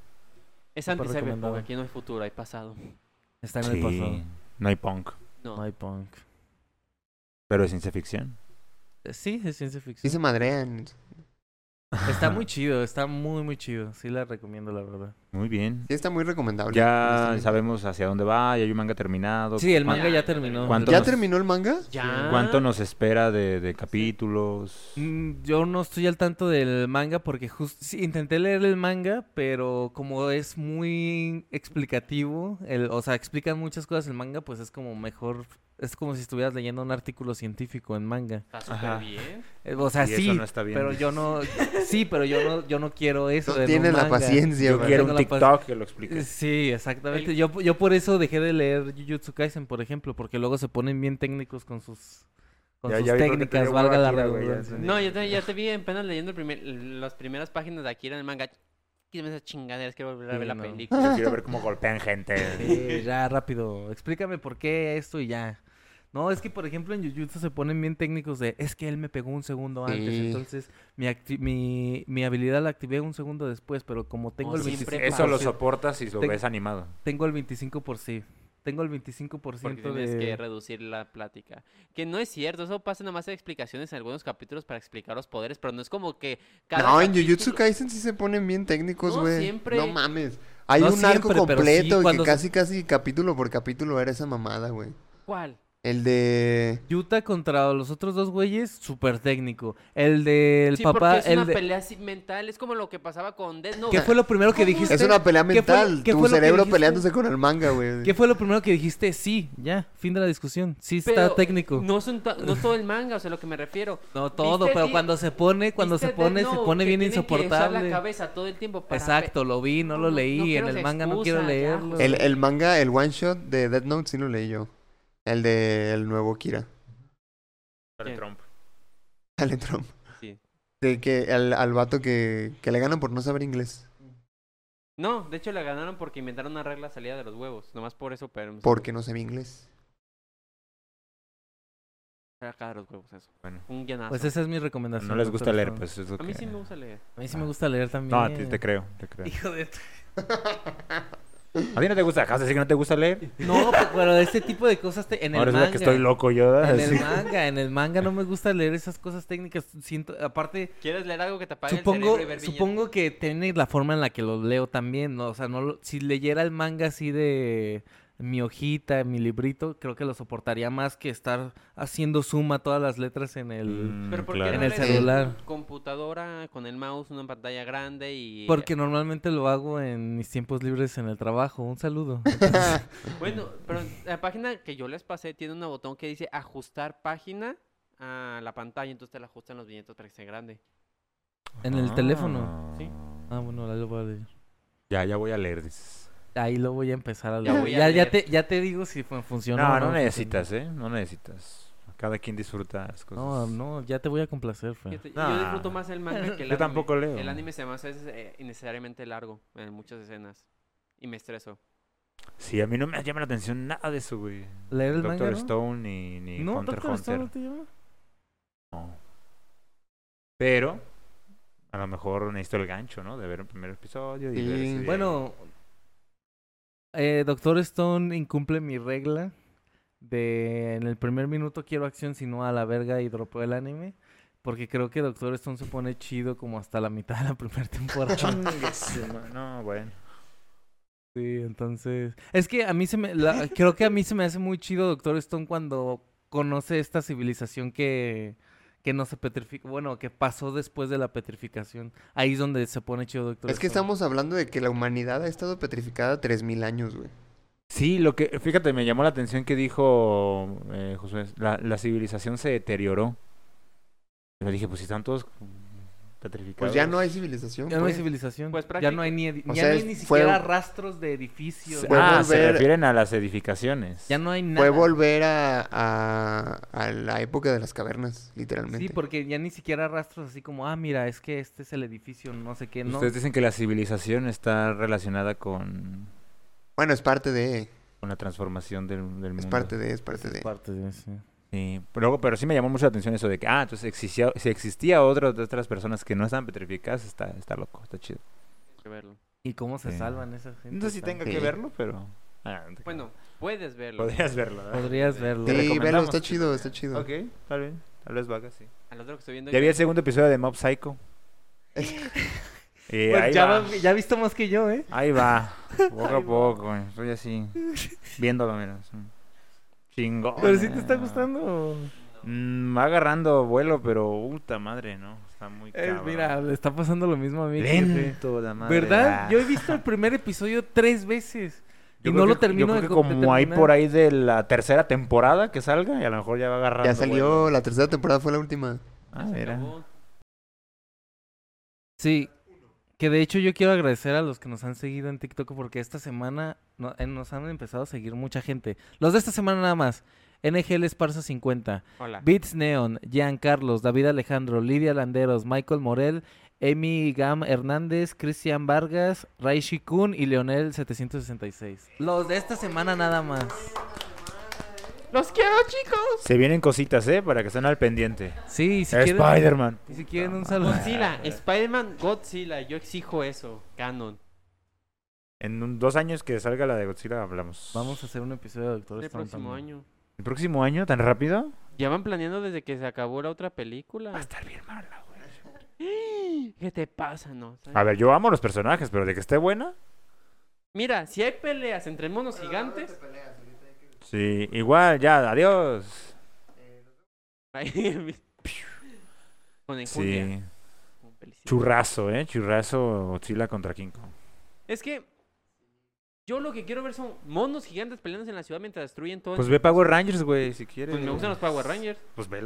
Es anti-cyberpunk, aquí no hay futuro, hay pasado. Está en el pasado. Sí, no hay punk. No. No hay punk. Pero es ciencia ficción. Eh, Sí, es ciencia Sí ficción. se madrean. Está muy chido, está muy muy chido. Sí la recomiendo, la verdad. Muy bien. Sí está muy recomendable. Ya sabemos hacia dónde va, ya hay un manga terminado. Sí, el ¿Cuán- manga Ya, terminó. terminó. ¿Cuánto ¿Ya nos- terminó el manga? Ya. ¿Cuánto nos espera de, de capítulos? Mm, Yo no estoy al tanto del manga porque justo intenté leer el manga, pero como es muy explicativo, el, o sea, explican muchas cosas el manga, pues es como mejor, es como si estuvieras leyendo un artículo científico en manga. Está súper bien. Eh, O sea, sí, no está bien. pero yo no, sí, pero yo no, yo no quiero eso. No tiene la paciencia, Yo quiero un TikTok que lo explique. Sí, exactamente. Yo, yo por eso dejé de leer Jujutsu Kaisen, por ejemplo, porque luego se ponen bien técnicos con sus, con Ya- sus ya técnicas, valga la redundancia. No, ya te, ya te vi apenas leyendo el primer, las primeras páginas de Akira en el manga. Quítame esas chingaderas, quiero volver a Sí, ver la no. película. Yo quiero ver cómo golpean gente. Sí, ya rápido. Explícame por qué esto y ya. No, es que por ejemplo en Jujutsu se ponen bien técnicos de es que él me pegó un segundo antes, Sí. entonces mi, acti- mi, mi habilidad la activé un segundo después, pero como tengo No, el siempre 25%, Eso lo soportas si lo ves animado. tengo el 25 por sí. Tengo el 25% Porque tienes de que reducir la plática. Que no es cierto, eso pasa nada más en explicaciones en algunos capítulos para explicar los poderes, pero no es como que cada No, en capítulo- Jujutsu Kaisen sí se ponen bien técnicos, No, güey. siempre. No mames. Hay No un arco siempre, completo y que se- casi, casi capítulo por capítulo era esa mamada, güey. ¿Cuál? El de... Yuta contra los otros dos güeyes, súper técnico. El del sí, papá, porque es el una de... pelea así mental, es como lo que pasaba con Death Note. ¿Qué fue lo primero que dijiste? Es una pelea ¿Qué fue- mental. qué tu fue cerebro peleándose con el manga, güey. ¿Qué fue lo primero que dijiste? Sí, ya, fin de la discusión. Sí está técnico. No, son ta- no todo el manga, o sea, lo que me refiero. No todo, ¿Viste pero cuando se pone, cuando se ¿Viste Death pone, se Note? pone bien tienen que usar insoportable. la cabeza todo el tiempo para Exacto, lo vi, no lo no- leí. no en el manga no quiero leerlo. El manga, el one shot de Death Note sí lo leí yo. El de el nuevo Kira. ¿Quién? Trump. Sale Trump. Sí. De que al, al vato que, que le ganan por no saber inglés. No, de hecho la ganaron porque inventaron una regla salida de los huevos. Nomás por eso, pero... Porque no sabe inglés. Acá de los huevos eso. Bueno. Un guionazo. Pues esa es mi recomendación. No les gusta doctor leer, pues es lo A mí que- sí me gusta leer. A mí sí me gusta leer también. No, a ti te creo, te creo. Hijo de... ¿A ti no te gusta? ¿Acabas de decir que no te gusta leer? No, pues, pero ese tipo de cosas te- en Ahora el es manga. la que estoy loco yo. En el manga, en el manga no me gusta leer esas cosas técnicas. Siento, aparte, ¿Quieres leer algo que te apague supongo, el cerebro y ver supongo que tiene la forma en la que los leo también, ¿no? O sea, no lo- si leyera el manga así de mi hojita, mi librito, creo que lo soportaría más que estar haciendo suma todas las letras en el... Mm, Pero ¿por qué no En el celular. computadora con el mouse, una pantalla grande y... Porque normalmente lo hago en mis tiempos libres en el trabajo. Un saludo. Bueno, pero la página que yo les pasé tiene un botón que dice ajustar página a la pantalla, entonces te la ajustan los viñetos para que sea grande. En el teléfono. Sí. Ah, bueno, ahí lo voy a leer. Ya, ya voy a leer, dices. Ahí lo voy a empezar a leer. voy a Ya, te, ya te digo si funciona No, o no funciona. necesitas, ¿eh? No necesitas. Cada quien disfruta las cosas. No, no, ya te voy a complacer, Fer. Yo disfruto más el manga que el Yo anime. tampoco leo. El anime se me hace eh, innecesariamente largo en muchas escenas y me estreso. Sí, a mí no me llama la atención nada de eso, güey. ¿Leer el Doctor manga, no? Stone ni, ni No, Hunter Doctor Stone no te llama. No. Pero, a lo mejor necesito el gancho, ¿no? De ver el primer episodio y ver si- Bueno, eh, Doctor Stone incumple mi regla de en el primer minuto quiero acción, sino a la verga y dropeo el anime. Porque creo que Doctor Stone se pone chido como hasta la mitad de la primera temporada. No, bueno. Sí, entonces. Es que a mí se me. la- creo que a mí se me hace muy chido Doctor Stone cuando conoce esta civilización que. Que no se petrificó. Bueno, que pasó después de la petrificación. Ahí es donde se pone chido Doctor Es que Stone. estamos hablando de que la humanidad ha estado petrificada 3000 años, güey. Sí, lo que, fíjate, me llamó la atención que dijo eh, Josué, la, la civilización se deterioró. Yo dije, pues si están todos. Pues ya no hay civilización. Ya no hay pues. civilización. Pues ya no hay ni, ya sea, no hay es- ni fue- siquiera rastros de edificios. Fue ah, se volver- refieren a las edificaciones. Ya no hay nada. Fue volver a, a, a la época de las cavernas, literalmente. Sí, porque ya ni siquiera rastros así como, ah, mira, es que este es el edificio, no sé qué, no. Ustedes dicen que la civilización está relacionada con, Bueno, es parte de, con la transformación del, del mundo. es parte de, es parte Es de. parte de eso. Sí, pero, pero sí me llamó mucho la atención eso de que, ah, entonces existía, si existía otra de otras personas que no estaban petrificadas, está, está loco, está chido. Hay que verlo. ¿Y cómo se Sí. salvan esas gente? No sé si tan- tenga Sí. que verlo, pero... ah, no Bueno, puedes verlo. podrías verlo, ¿verdad? Podrías verlo. Sí, recomendamos. está chido, está chido. Ok, tal vez, tal vez vaga, sí. Al otro que estoy viendo. Ya vi el segundo episodio de Mob Psycho. Y Pues ahí ya, va. va- ya ha visto más que yo, ¿eh? Ahí va. Poco Ahí a poco. Estoy así. Viéndolo, mira. Chingón. Pero sí te está eh. gustando. Mm, va agarrando vuelo, pero puta madre, ¿no? Está muy Eh, cabrón. mira, le está pasando lo mismo a mí. Lento, la madre. ¿Verdad? ah. Yo he visto el primer episodio tres veces. Yo y no lo termino yo de creo que co- de como ahí terminar. por ahí de la tercera temporada que salga y a lo mejor ya va agarrando Ya salió, vuelo. la tercera temporada fue la última. Ah, mira. Sí, que de hecho yo quiero agradecer a los que nos han seguido en TikTok porque esta semana no- eh, nos han empezado a seguir mucha gente. Los de esta semana nada más. NGL Esparza 50, Hola. Beats Neon, Jean Carlos, David Alejandro, Lidia Landeros, Michael Morel, Amy Gam Hernández, Cristian Vargas, Raishi Kun y Leonel 766. Los de esta semana nada más. Los quiero, chicos. Se vienen cositas, ¿eh? Para que estén al pendiente. Sí, si quieren, Spider-Man. y si quieren un saludo. Godzilla, Spider-Man, Godzilla. Yo exijo eso. Canon. En un- dos años que salga la de Godzilla hablamos. Vamos a hacer un episodio de Doctor El Stone próximo también. año. ¿El próximo año? ¿Tan rápido? Ya van planeando desde que se acabó la otra película. Va a estar bien mala, güey. ¿Qué te pasa, no? A ver, yo amo los personajes, pero de que esté buena. Mira, si hay peleas entre monos gigantes. Sí, igual, ya, adiós. ahí- Con enjundia. Sí. Churrazo, ¿eh? Churrazo Godzilla contra King Kong. Es que yo lo que quiero ver son monos gigantes peleándose en la ciudad mientras destruyen todo. Pues ve Power Rangers, güey, si quieres. Pues me gustan los Power Rangers. Pues ve